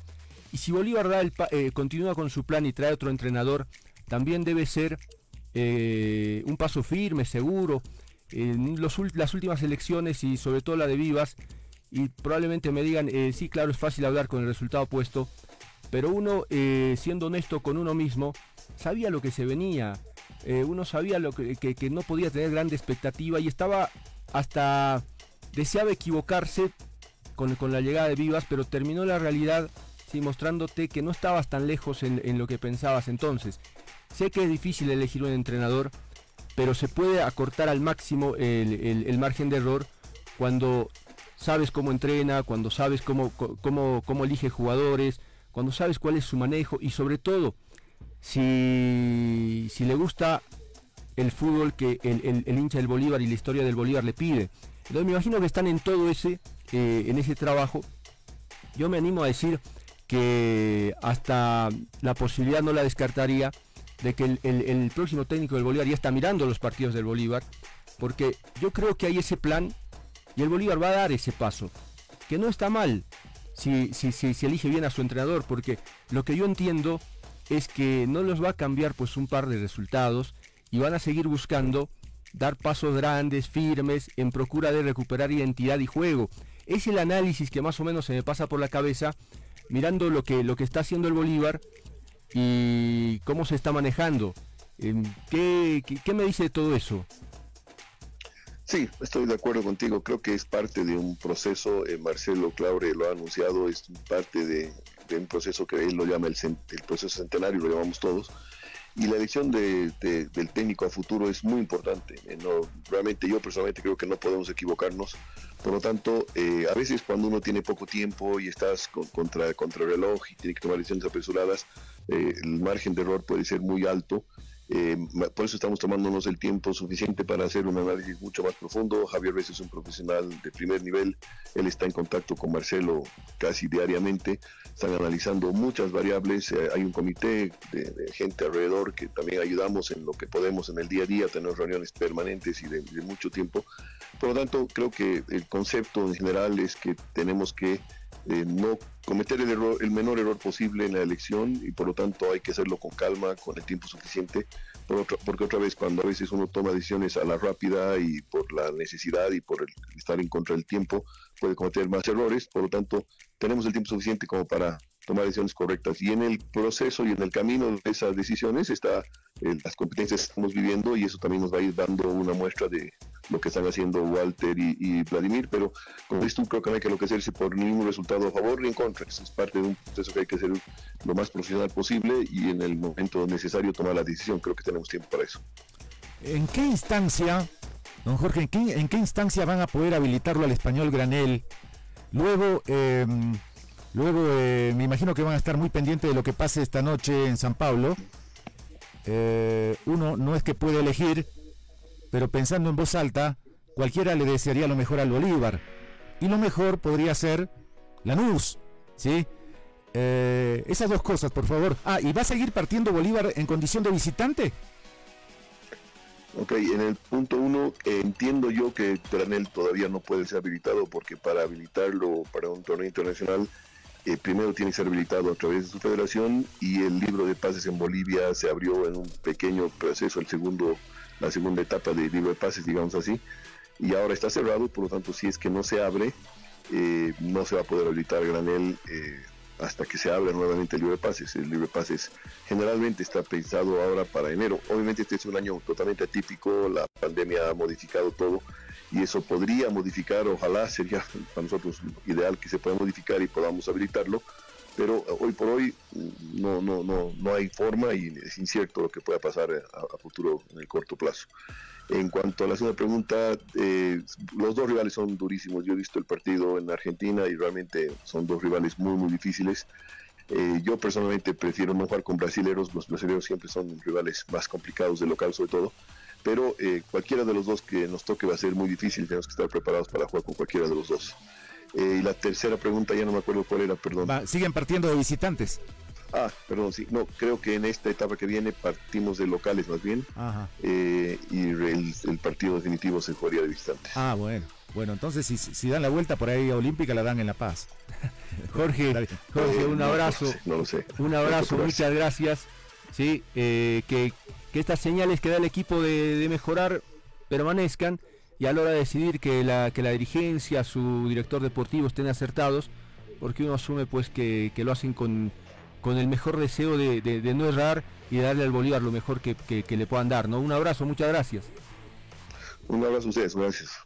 C: Y si Bolívar da el eh, continúa con su plan y trae otro entrenador, también debe ser eh, un paso firme, seguro. En las últimas elecciones y sobre todo la de Vivas, y probablemente me digan, sí, claro, es fácil hablar con el resultado opuesto, pero uno, siendo honesto con uno mismo, sabía lo que se venía. Eh, uno sabía lo que, no podía tener grande expectativa y estaba hasta deseaba equivocarse con, la llegada de Vivas, pero terminó la realidad sí, mostrándote que no estabas tan lejos en, lo que pensabas entonces. Sé que es difícil elegir un entrenador, pero se puede acortar al máximo el, margen de error cuando sabes cómo entrena, cuando sabes cómo, cómo, cómo elige jugadores, cuando sabes cuál es su manejo y sobre todo si, si le gusta el fútbol que el, hincha del Bolívar y la historia del Bolívar le pide. Entonces me imagino que están en todo ese, eh, en ese trabajo. Yo me animo a decir que hasta la posibilidad no la descartaría de que el, el, próximo técnico del Bolívar ya está mirando los partidos del Bolívar, porque yo creo que hay ese plan y el Bolívar va a dar ese paso, que no está mal si, si, si, si elige bien a su entrenador, porque lo que yo entiendo es que no los va a cambiar pues un par de resultados y van a seguir buscando dar pasos grandes, firmes, en procura de recuperar identidad y juego. Es el análisis que más o menos se me pasa por la cabeza mirando lo que, lo que está haciendo el Bolívar y cómo se está manejando. Em, ¿Qué, qué, me dice todo eso?
J: Sí, estoy de acuerdo contigo. Creo que es parte de un proceso. Eh, Marcelo Claure lo ha anunciado, es parte de, un proceso que él lo llama el, el, proceso centenario, lo llamamos todos, y la elección de, del técnico a futuro es muy importante. Eh, realmente yo personalmente creo que no podemos equivocarnos Por lo tanto, eh, a veces cuando uno tiene poco tiempo y estás contra, contra el reloj y tiene que tomar decisiones apresuradas, el margen de error puede ser muy alto eh, por eso estamos tomándonos el tiempo suficiente para hacer un análisis mucho más profundo. Javier Reyes es un profesional de primer nivel, él está en contacto con Marcelo casi diariamente, están analizando muchas variables, eh, hay un comité de, gente alrededor que también ayudamos en lo que podemos en el día a día, tenemos reuniones permanentes y de, de mucho tiempo. Por lo tanto, creo que el concepto en general es que tenemos que no cometer el, error, el menor error posible en la elección y por lo tanto hay que hacerlo con calma, con el tiempo suficiente, porque otra vez cuando a veces uno toma decisiones a la rápida y por la necesidad y por estar en contra del tiempo, puede cometer más errores, por lo tanto tenemos el tiempo suficiente como para tomar decisiones correctas. Y en el proceso y en el camino de esas decisiones está eh, las competencias que estamos viviendo y eso también nos va a ir dando una muestra de lo que están haciendo Walter y, Vladimir, pero con esto creo que no hay que enloquecerse por ningún resultado a favor ni en contra. Es parte de un proceso que hay que hacer lo más profesional posible y en el momento necesario tomar la decisión. Creo que tenemos tiempo para eso.
D: ¿En qué instancia, don Jorge, en qué, en qué instancia van a poder habilitarlo al español Granel? Luego, eh, Luego eh, me imagino que van a estar muy pendientes de lo que pase esta noche en San Pablo. Eh, uno no es que puede elegir, pero pensando en voz alta, cualquiera le desearía lo mejor al Bolívar. Y lo mejor podría ser Lanús, ¿sí? Eh, esas dos cosas, por favor. Ah, ¿y va a seguir partiendo Bolívar en condición de visitante?
J: Ok, en el punto uno, entiendo yo que Tranel todavía no puede ser habilitado porque para habilitarlo para un torneo internacional eh, primero tiene que ser habilitado a través de su federación y el libro de pases en Bolivia se abrió en un pequeño proceso, el segundo, la segunda etapa del libro de pases, digamos así, y ahora está cerrado, por lo tanto, si es que no se abre, eh, no se va a poder habilitar granel eh, hasta que se abra nuevamente el libro de pases. El libro de pases generalmente está pensado ahora para enero. Obviamente este es un año totalmente atípico, la pandemia ha modificado todo y eso podría modificar, ojalá sería <laughs> para nosotros ideal que se pueda modificar y podamos habilitarlo, pero hoy por hoy no, no, no, no hay forma y es incierto lo que pueda pasar a, futuro en el corto plazo. En cuanto a la segunda pregunta, eh, los dos rivales son durísimos. Yo he visto el partido en Argentina y realmente son dos rivales muy, muy difíciles. Eh, yo personalmente prefiero no jugar con brasileros, los brasileños siempre son rivales más complicados de local sobre todo, pero eh, cualquiera de los dos que nos toque va a ser muy difícil, tenemos que estar preparados para jugar con cualquiera de los dos. Eh, y la tercera pregunta ya no me acuerdo cuál era, perdón.
D: siguen partiendo de visitantes.
J: Ah, perdón, sí, no, creo que en esta etapa que viene partimos de locales más bien. Eh, y el, partido definitivo se jugaría de visitantes.
D: Ah, bueno. Bueno, entonces si, si dan la vuelta por ahí a Olímpica, la dan en La Paz. <laughs>
C: Jorge, <laughs> Jorge, un abrazo.
J: No lo sé.
C: Un abrazo, <laughs> muchas gracias. Sí, que que estas señales que da el equipo de, mejorar permanezcan y a la hora de decidir que la, que la dirigencia, su director deportivo estén acertados, porque uno asume pues que, lo hacen con, con el mejor deseo de, no errar y de darle al Bolívar lo mejor que, que, le puedan dar. ¿no? Un abrazo, muchas gracias.
J: Un abrazo a ustedes, gracias.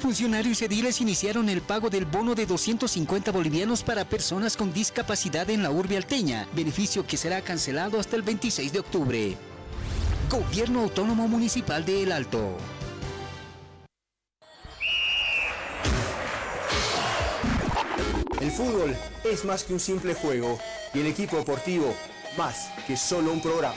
K: Funcionarios ediles iniciaron el pago del bono de 250 bolivianos para personas con discapacidad en la urbe alteña, beneficio que será cancelado hasta el 26 de octubre. Gobierno Autónomo Municipal de El Alto.
C: El fútbol es más que un simple juego y el equipo deportivo más que solo un programa.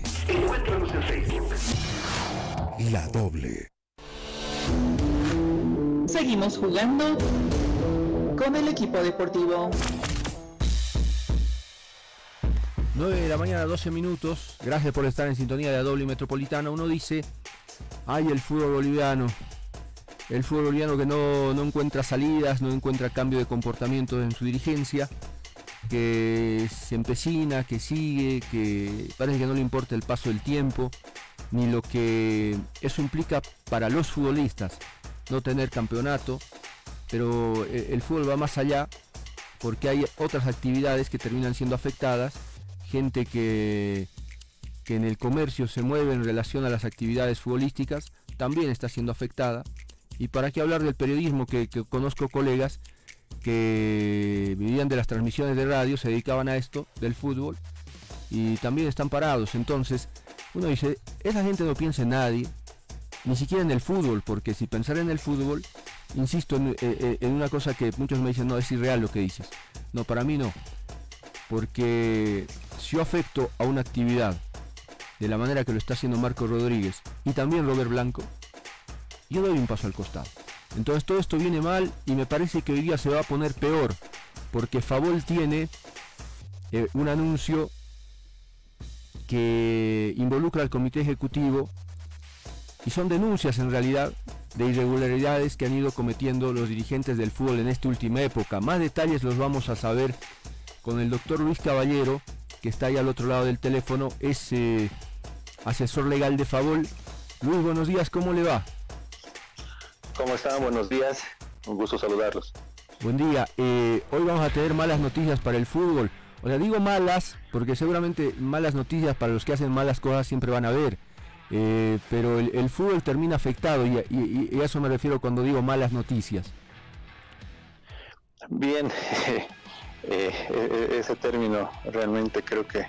A: Encuéntranos en Facebook. La Doble.
E: Seguimos jugando con el equipo deportivo.
C: 9 de la mañana, 12 minutos. Gracias por estar en sintonía de la doble metropolitana. Uno dice, ay, el fútbol boliviano. El fútbol boliviano que no, no encuentra salidas, no encuentra cambio de comportamiento en su dirigencia, que se empecina, que sigue, que parece que no le importa el paso del tiempo, ni lo que eso implica para los futbolistas, no tener campeonato, pero eh, el fútbol va más allá porque hay otras actividades que terminan siendo afectadas, gente que, que en el comercio se mueve en relación a las actividades futbolísticas también está siendo afectada. Y para qué hablar del periodismo, que, que conozco colegas que vivían de las transmisiones de radio, se dedicaban a esto, del fútbol, y también están parados. Entonces, uno dice, esa gente no piensa en nadie, ni siquiera en el fútbol, porque si pensar en el fútbol, insisto en, eh, eh, en una cosa que muchos me dicen, no, es irreal lo que dices. No, para mí no. Porque si yo afecto a una actividad de la manera que lo está haciendo Marco Rodríguez y también Robert Blanco, yo doy un paso al costado. Entonces todo esto viene mal y me parece que hoy día se va a poner peor, porque Favol tiene eh, un anuncio que involucra al comité ejecutivo y son denuncias en realidad de irregularidades que han ido cometiendo los dirigentes del fútbol en esta última época. Más detalles los vamos a saber con el doctor Luis Caballero, que está ahí al otro lado del teléfono, es eh, asesor legal de Favol. Luis, buenos días, ¿cómo le va?
L: ¿Cómo están? Buenos días. Un gusto saludarlos.
C: Buen día. Eh, hoy vamos a tener malas noticias para el fútbol. O sea, digo malas porque seguramente malas noticias para los que hacen malas cosas siempre van a haber. Eh, pero el, el, fútbol termina afectado y, y, y, a eso me refiero cuando digo malas noticias.
L: Bien, <laughs> eh, ese término realmente creo que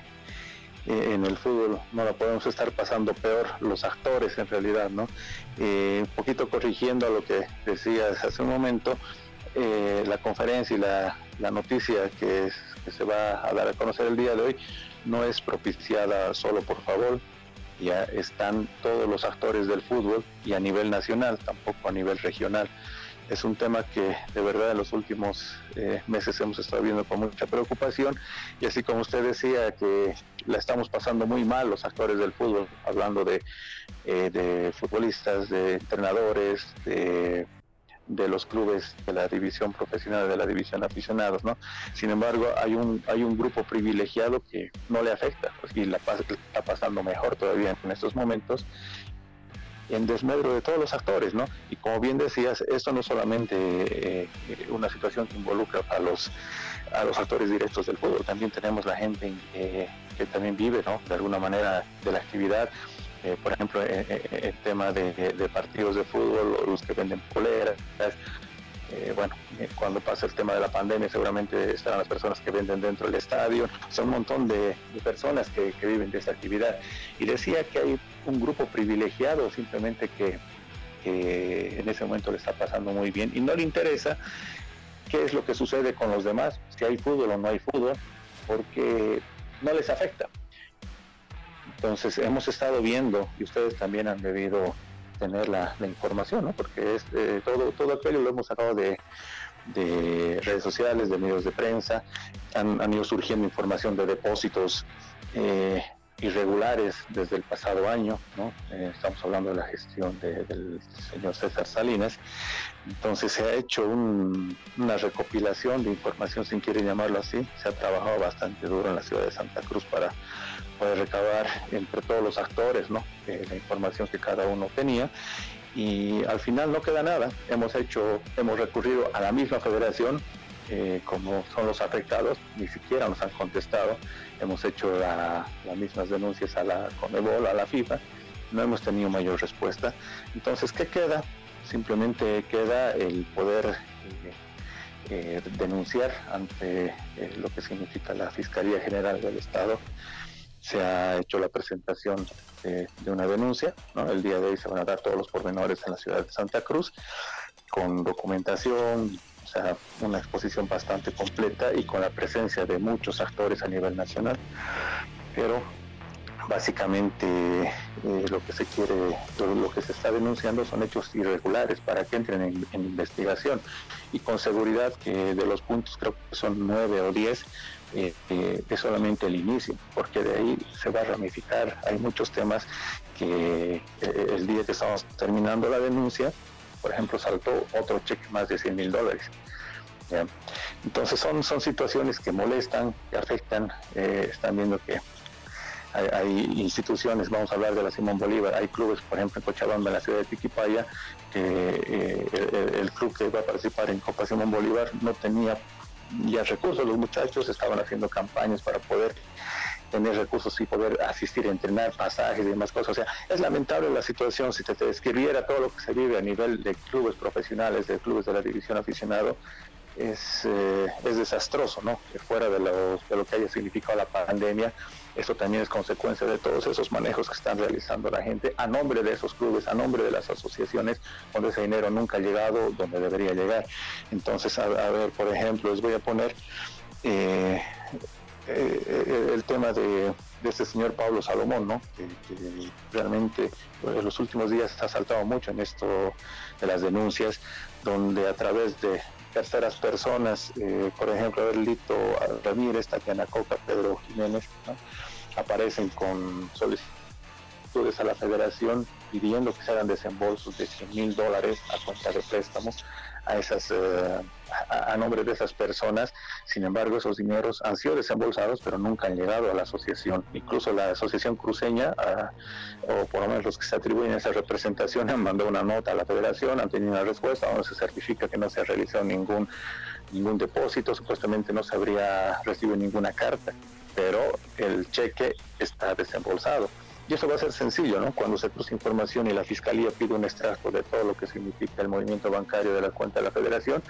L: en el fútbol no lo podemos estar pasando peor los actores en realidad, ¿no? un poquito corrigiendo a lo que decías hace un momento, eh, la conferencia y la, la noticia que, es, que, se va a dar a conocer el día de hoy no es propiciada solo por favor, ya están todos los actores del fútbol y a nivel nacional, tampoco a nivel regional. Es un tema que de verdad en los últimos eh, meses hemos estado viendo con mucha preocupación y así como usted decía que la estamos pasando muy mal los actores del fútbol, hablando de, eh, de futbolistas, de entrenadores, de los clubes de la división profesional, de la división aficionados, ¿no? Sin embargo, hay un, hay un grupo privilegiado que no le afecta pues, y la está pasando mejor todavía en estos momentos en desmedro de todos los actores, ¿no? Y como bien decías, esto no es solamente eh, una situación que involucra a los a los actores directos del fútbol, también tenemos la gente eh, que también vive, ¿no? De alguna manera de la actividad, eh, por ejemplo, el tema de, de, partidos de fútbol, los que venden poleras. Bueno, cuando pasa el tema de la pandemia, seguramente estarán las personas que venden dentro del estadio. Son un montón de, personas que, que, viven de esta actividad. Y decía que hay un grupo privilegiado simplemente que, que en ese momento le está pasando muy bien y no le interesa qué es lo que sucede con los demás, si hay fútbol o no hay fútbol, porque no les afecta. Entonces hemos estado viendo, y ustedes también han debido tener la, información, ¿no? porque es, eh, todo, todo aquello lo hemos sacado de, de, redes sociales, de medios de prensa, han, ido surgiendo información de depósitos eh, irregulares desde el pasado año, ¿no? eh, estamos hablando de la gestión de, del señor César Salinas, entonces se ha hecho un, una recopilación de información, sin quiere llamarlo así, se ha trabajado bastante duro en la ciudad de Santa Cruz para poder recabar entre todos los actores ¿no? eh, la información que cada uno tenía y al final no queda nada. Hemos hecho, hemos recurrido a la misma federación eh, como son los afectados, ni siquiera nos han contestado. Hemos hecho las mismas denuncias a la Conebol, a la FIFA, no hemos tenido mayor respuesta. Entonces, ¿qué queda? Simplemente queda el poder eh, denunciar ante lo que significa la Fiscalía General del Estado. Se ha hecho la presentación de, una denuncia, el día de hoy se van a dar todos los pormenores en la ciudad de Santa Cruz, con documentación, sea, una exposición bastante completa y con la presencia de muchos actores a nivel nacional. Pero básicamente eh, lo que se quiere, lo, que se está denunciando son hechos irregulares para que entren en, investigación y con seguridad que de los puntos creo que son nueve o diez eh, eh, es solamente el inicio, porque de ahí se va a ramificar. Hay muchos temas que el día que estamos terminando la denuncia, por ejemplo, saltó otro cheque más de 100 mil dólares. Entonces son, son situaciones que molestan, que afectan, están viendo que hay, instituciones, vamos a hablar de la Simón Bolívar, hay clubes, por ejemplo en Cochabamba, en la ciudad de Tiquipaya, que eh, el, club que iba a participar en Copa Simón Bolívar no tenía ya recursos, los muchachos estaban haciendo campañas para poder tener recursos y poder asistir, entrenar, pasajes y demás cosas. O sea, es lamentable la situación. Si te, te describiera todo lo que se vive a nivel de clubes profesionales, de clubes de la división aficionado, es, eh, es desastroso, ¿no? Que fuera de lo que haya significado la pandemia, eso también es consecuencia de todos esos manejos que están realizando la gente a nombre de esos clubes, a nombre de las asociaciones, donde ese dinero nunca ha llegado donde debería llegar. Entonces, a, ver, por ejemplo, les voy a poner eh, eh, el tema de, este señor Pablo Salomón, ¿no? Que, realmente en los últimos días ha saltado mucho en esto de las denuncias, donde a través de terceras personas, eh, por ejemplo, el Lito Ramírez, Tatiana Coca, Pedro Jiménez, aparecen con solicitudes a la federación pidiendo que se hagan desembolsos de 100 mil dólares a cuenta de préstamos a esas eh, a, nombre de esas personas. Sin embargo, esos dineros han sido desembolsados, pero nunca han llegado a la asociación. Incluso la asociación cruceña, o por lo menos los que se atribuyen esa representación, <laughs> han mandado una nota a la federación, han tenido una respuesta donde se certifica que no se ha realizado ningún ningún depósito, supuestamente no se habría recibido ninguna carta, pero el cheque está desembolsado. Y eso va a ser sencillo, ¿no? Cuando se cruza información y la Fiscalía pide un extracto de todo lo que significa el movimiento bancario de la cuenta de la Federación,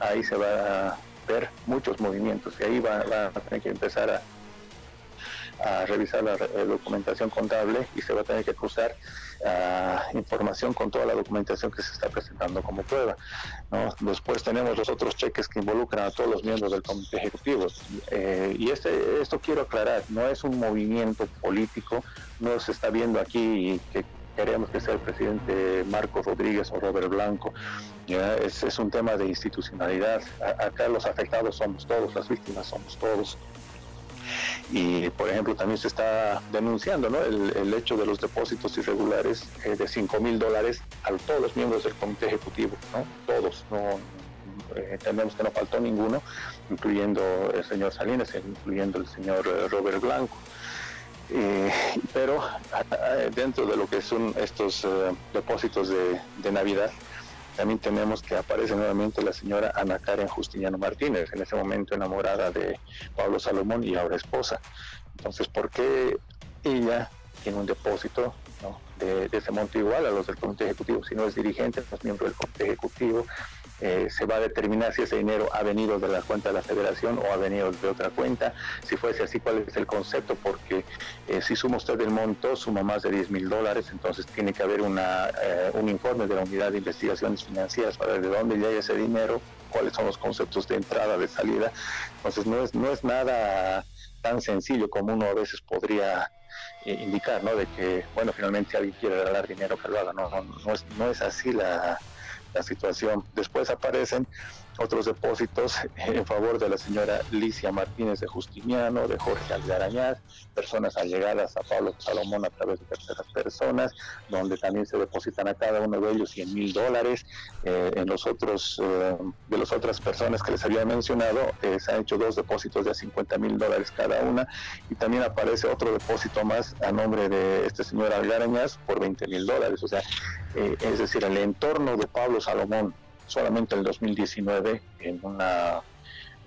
L: ahí se va a ver muchos movimientos y ahí va, a tener que empezar a, revisar la documentación contable y se va a tener que cruzar información con toda la documentación que se está presentando como prueba. Después tenemos los otros cheques que involucran a todos los miembros del comité ejecutivo. Eh, y este, esto quiero aclarar, no es un movimiento político, no se está viendo aquí que queremos que sea el presidente Marcos Rodríguez o Robert Blanco. Es un tema de institucionalidad. acá los afectados somos todos, las víctimas somos todos. Y, por ejemplo, también se está denunciando el, hecho de los depósitos irregulares eh, de 5 mil dólares a todos los miembros del comité ejecutivo, ¿no? todos, no, eh, entendemos que no faltó ninguno, incluyendo el señor Salinas, incluyendo el señor eh, Robert Blanco. pero dentro de lo que son estos depósitos de, de Navidad, también tenemos que aparece nuevamente la señora Ana Karen Justiniano Martínez, en ese momento enamorada de Pablo Salomón y ahora esposa. Entonces, ¿por qué ella tiene un depósito de, ese monto igual a los del comité ejecutivo? Si no es dirigente, no es miembro del comité ejecutivo, eh, se va a determinar si ese dinero ha venido de la cuenta de la federación o ha venido de otra cuenta. Si fuese así, ¿cuál es el concepto? Porque eh, si suma usted el monto, suma más de 10 mil dólares, entonces tiene que haber una, eh, un informe de la unidad de investigaciones financieras para ver de dónde llega ese dinero, cuáles son los conceptos de entrada, de salida. Entonces no es, no es nada tan sencillo como uno a veces podría indicar, ¿no? De que, bueno, finalmente alguien quiere regalar dinero que lo haga. No, no, no, es, no es así la, la situación. Después aparecen otros depósitos <laughs> en favor de la señora Licia Martínez de Justiniano, de Jorge Algarañaz, personas allegadas a Pablo Salomón a través de terceras personas, donde también se depositan a cada uno de ellos 100 mil dólares. Eh, en los otros, eh, de las otras personas que les había mencionado, eh, se han hecho dos depósitos de 50 mil dólares cada una, y también aparece otro depósito más a nombre de este señor Algarañaz por 20 mil dólares. O sea, es decir, el entorno de Pablo Salomón solamente en el 2019, en una,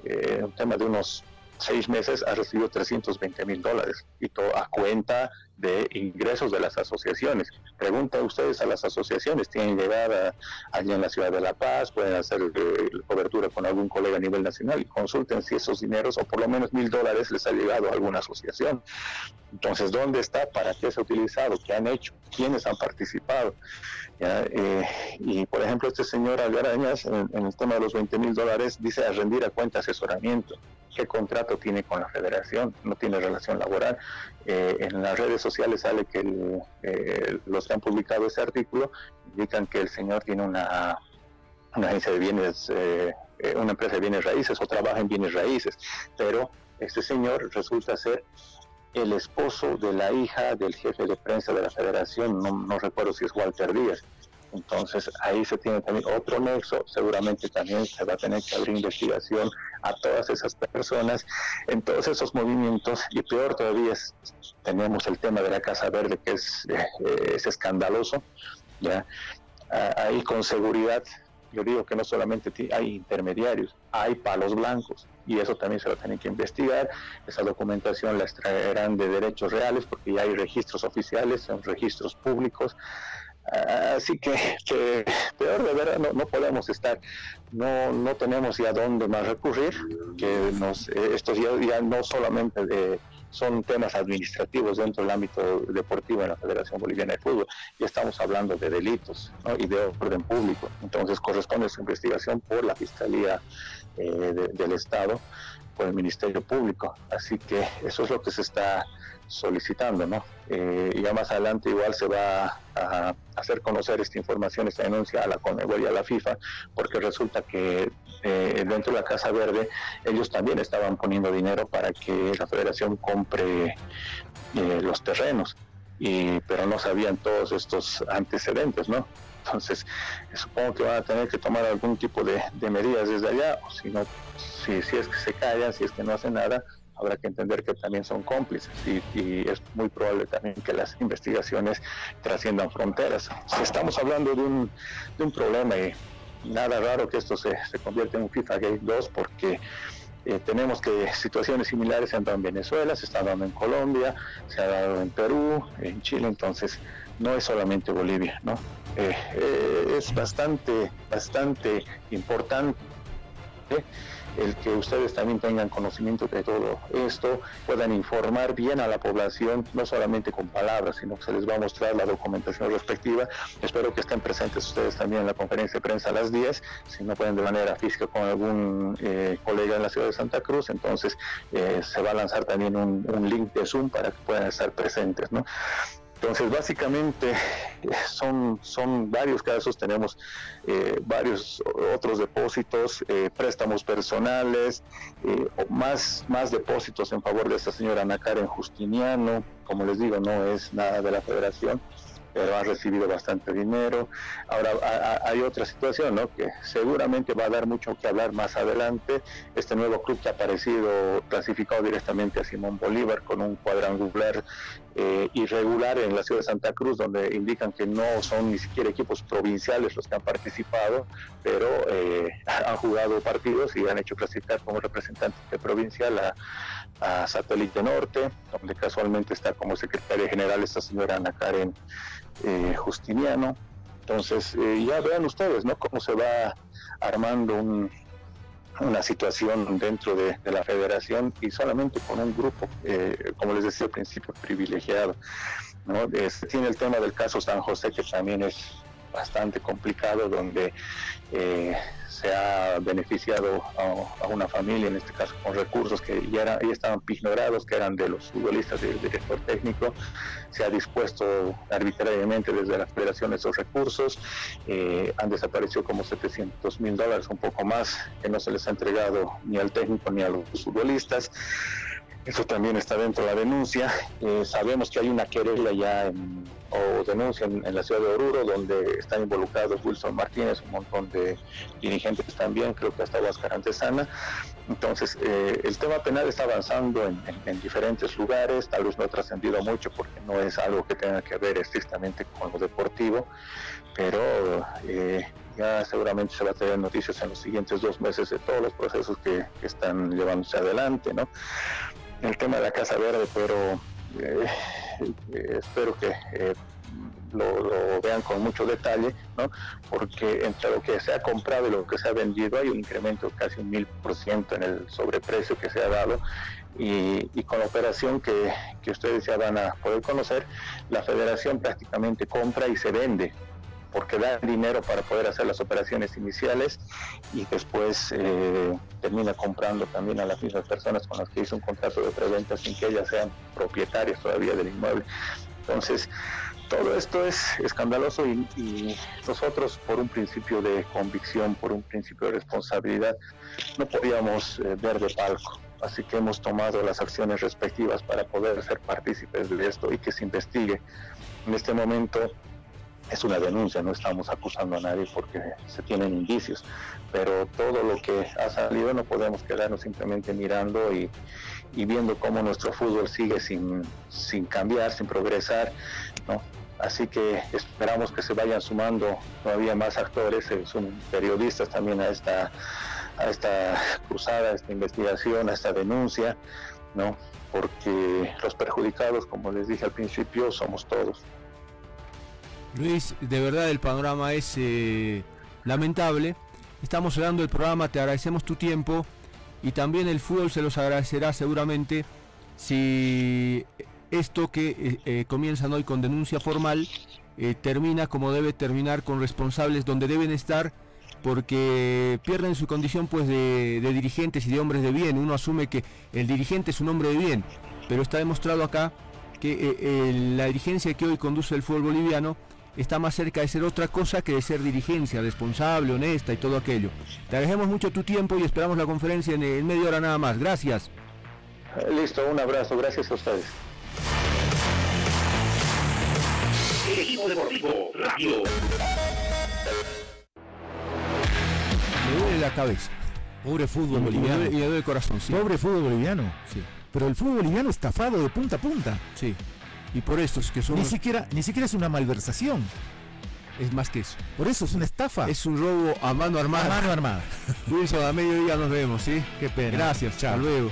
L: eh, un tema de unos seis meses ha recibido 320 mil dólares y todo a cuenta de ingresos de las asociaciones. Pregunta ustedes a las asociaciones, tienen llegada allí en la ciudad de La Paz, pueden hacer eh, cobertura con algún colega a nivel nacional y consulten si esos dineros o por lo menos mil dólares les ha llegado a alguna asociación. Entonces, ¿dónde está? ¿Para qué se ha utilizado? ¿Qué han hecho? ¿Quiénes han participado? Eh, y por ejemplo, este señor Algarañas, en, el tema de los 20 mil dólares, dice a rendir a cuenta asesoramiento qué contrato tiene con la federación, no tiene relación laboral. Eh, en las redes sociales sale que eh, los que han publicado ese artículo indican que el señor tiene una, una agencia de bienes, eh, una empresa de bienes raíces o trabaja en bienes raíces, pero este señor resulta ser el esposo de la hija del jefe de prensa de la federación, no, recuerdo si es Walter Díaz. Entonces ahí se tiene también otro nexo, seguramente también se va a tener que abrir investigación a todas esas personas en todos esos movimientos y peor todavía es, tenemos el tema de la Casa Verde que es, eh, es escandaloso, ¿ya? ahí con seguridad yo digo que no solamente hay intermediarios, hay palos blancos y eso también se a tener que investigar. Esa documentación la extraerán de derechos reales porque ya hay registros oficiales, son registros públicos. Así que, peor de verdad no, podemos estar, no, no tenemos ya dónde más recurrir, que nos, eh, estos ya, ya no solamente de, son temas administrativos dentro del ámbito deportivo en la Federación Boliviana de Fútbol, ya estamos hablando de delitos y de orden público, entonces corresponde su investigación por la Fiscalía eh, del Estado, por el Ministerio Público, así que eso es lo que se está solicitando, ¿no? Eh, ya más adelante igual se va a hacer conocer esta información, esta denuncia a la CONMEBOL y a la FIFA, porque resulta que eh, dentro de la Casa Verde ellos también estaban poniendo dinero para que la federación compre eh, los terrenos, y, pero no sabían todos estos antecedentes, ¿no? Entonces, supongo que van a tener que tomar algún tipo de, medidas desde allá, si no, si, si es que se callan, si es que no hacen nada, habrá que entender que también son cómplices y, es muy probable también que las investigaciones trasciendan fronteras. Estamos hablando de un, de un problema y nada raro que esto se, se convierta en un FIFA Gate 2 porque eh, tenemos que situaciones similares se han dado en Venezuela, se están dando en Colombia, se ha dado en Perú, en Chile, entonces no es solamente Bolivia, ¿no? Eh, eh, es bastante, bastante importante el que ustedes también tengan conocimiento de todo esto, puedan informar bien a la población, no solamente con palabras, sino que se les va a mostrar la documentación respectiva. Espero que estén presentes ustedes también en la conferencia de prensa a las 10, si no pueden de manera física con algún eh, colega en la ciudad de Santa Cruz, entonces eh, se va a lanzar también un, un, link de Zoom para que puedan estar presentes. ¿no? Entonces, básicamente <laughs> son, son varios casos, tenemos eh, varios otros depósitos, eh, préstamos personales, eh, más, más depósitos en favor de esta señora Ana Karen Justiniano, como les digo, no es nada de la federación, pero ha recibido bastante dinero. Ahora hay otra situación, ¿no? Que seguramente va a dar mucho que hablar más adelante. Este nuevo club que ha aparecido clasificado directamente a Simón Bolívar con un cuadrangular eh, irregular en la ciudad de Santa Cruz, donde indican que no son ni siquiera equipos provinciales los que han participado, pero eh, <laughs> han jugado partidos y han hecho clasificar como representante provincial a, a Satélite Norte, donde casualmente está como secretaria general esta señora Ana Karen eh, Justiniano. Entonces, eh, ya vean ustedes, ¿no? Cómo se va armando una situación dentro de, la federación y solamente con un grupo, eh, como les decía al principio, privilegiado. ¿no? tiene el tema del caso San José, que también es bastante complicado, donde se ha beneficiado a, una familia, en este caso con recursos que ya, estaban ignorados, que eran de los futbolistas del director técnico, se ha dispuesto arbitrariamente desde la federación esos recursos, eh, han desaparecido como 700 mil dólares, un poco más, que no se les ha entregado ni al técnico ni a los futbolistas. Eso también está dentro de la denuncia. Eh, sabemos que hay una querella ya o denuncia en, la ciudad de Oruro, donde están involucrados Wilson Martínez, un montón de dirigentes también, creo que hasta Huáscar Antesana. Entonces, eh, el tema penal está avanzando en, diferentes lugares, tal vez no ha trascendido mucho porque no es algo que tenga que ver estrictamente con lo deportivo, pero eh, ya seguramente se va a tener noticias en los siguientes dos meses de todos los procesos que, están llevándose adelante, ¿no? El tema de la Casa Verde, pero eh, eh, espero que eh, lo, vean con mucho detalle, ¿no? porque entre lo que se ha comprado y lo que se ha vendido hay un incremento casi un mil por ciento en el sobreprecio que se ha dado y, con la operación que, ustedes ya van a poder conocer, la federación prácticamente compra y se vende porque da dinero para poder hacer las operaciones iniciales y después eh, termina comprando también a las mismas personas con las que hizo un contrato de preventa sin que ellas sean propietarias todavía del inmueble. Entonces, todo esto es escandaloso y, nosotros por un principio de convicción, por un principio de responsabilidad, no podíamos eh, ver de palco. Así que hemos tomado las acciones respectivas para poder ser partícipes de esto y que se investigue. En este momento es una denuncia, no estamos acusando a nadie porque se tienen indicios, pero todo lo que ha salido no podemos quedarnos simplemente mirando y, viendo cómo nuestro fútbol sigue sin, sin cambiar, sin progresar, ¿no? Así que esperamos que se vayan sumando todavía más actores, eh, son periodistas también a esta, a esta cruzada, a esta investigación, a esta denuncia, ¿no? Porque los perjudicados, como les dije al principio, somos todos.
C: Luis, de verdad el panorama es eh, lamentable. Estamos cerrando el programa, te agradecemos tu tiempo y también el fútbol se los agradecerá seguramente si esto que eh, eh, comienzan hoy con denuncia formal termina como debe terminar con responsables donde deben estar porque pierden su condición pues de, dirigentes y de hombres de bien. Uno asume que el dirigente es un hombre de bien, pero está demostrado acá que la dirigencia que hoy conduce el fútbol boliviano está más cerca de ser otra cosa que de ser dirigencia, responsable, honesta y todo aquello. Te agradecemos mucho tu tiempo y esperamos la conferencia en, en media hora nada más. Gracias.
L: Listo, un abrazo, gracias a ustedes.
A: Equipo Deportivo Radio.
C: Me duele la cabeza.
D: Pobre fútbol boliviano.
C: Y me duele el corazón, sí.
D: Pobre fútbol boliviano.
C: Sí.
D: Pero el fútbol boliviano estafado de punta a punta.
C: Sí. Y por esto es que son...
D: Ni siquiera, ni siquiera es una malversación.
C: Es más que eso.
D: Por eso es una estafa.
C: Es un robo a mano armada.
D: A mano armada. <laughs>
C: Wilson, a mediodía nos vemos, ¿sí?
D: Qué pena.
C: Gracias, chao. Hasta luego.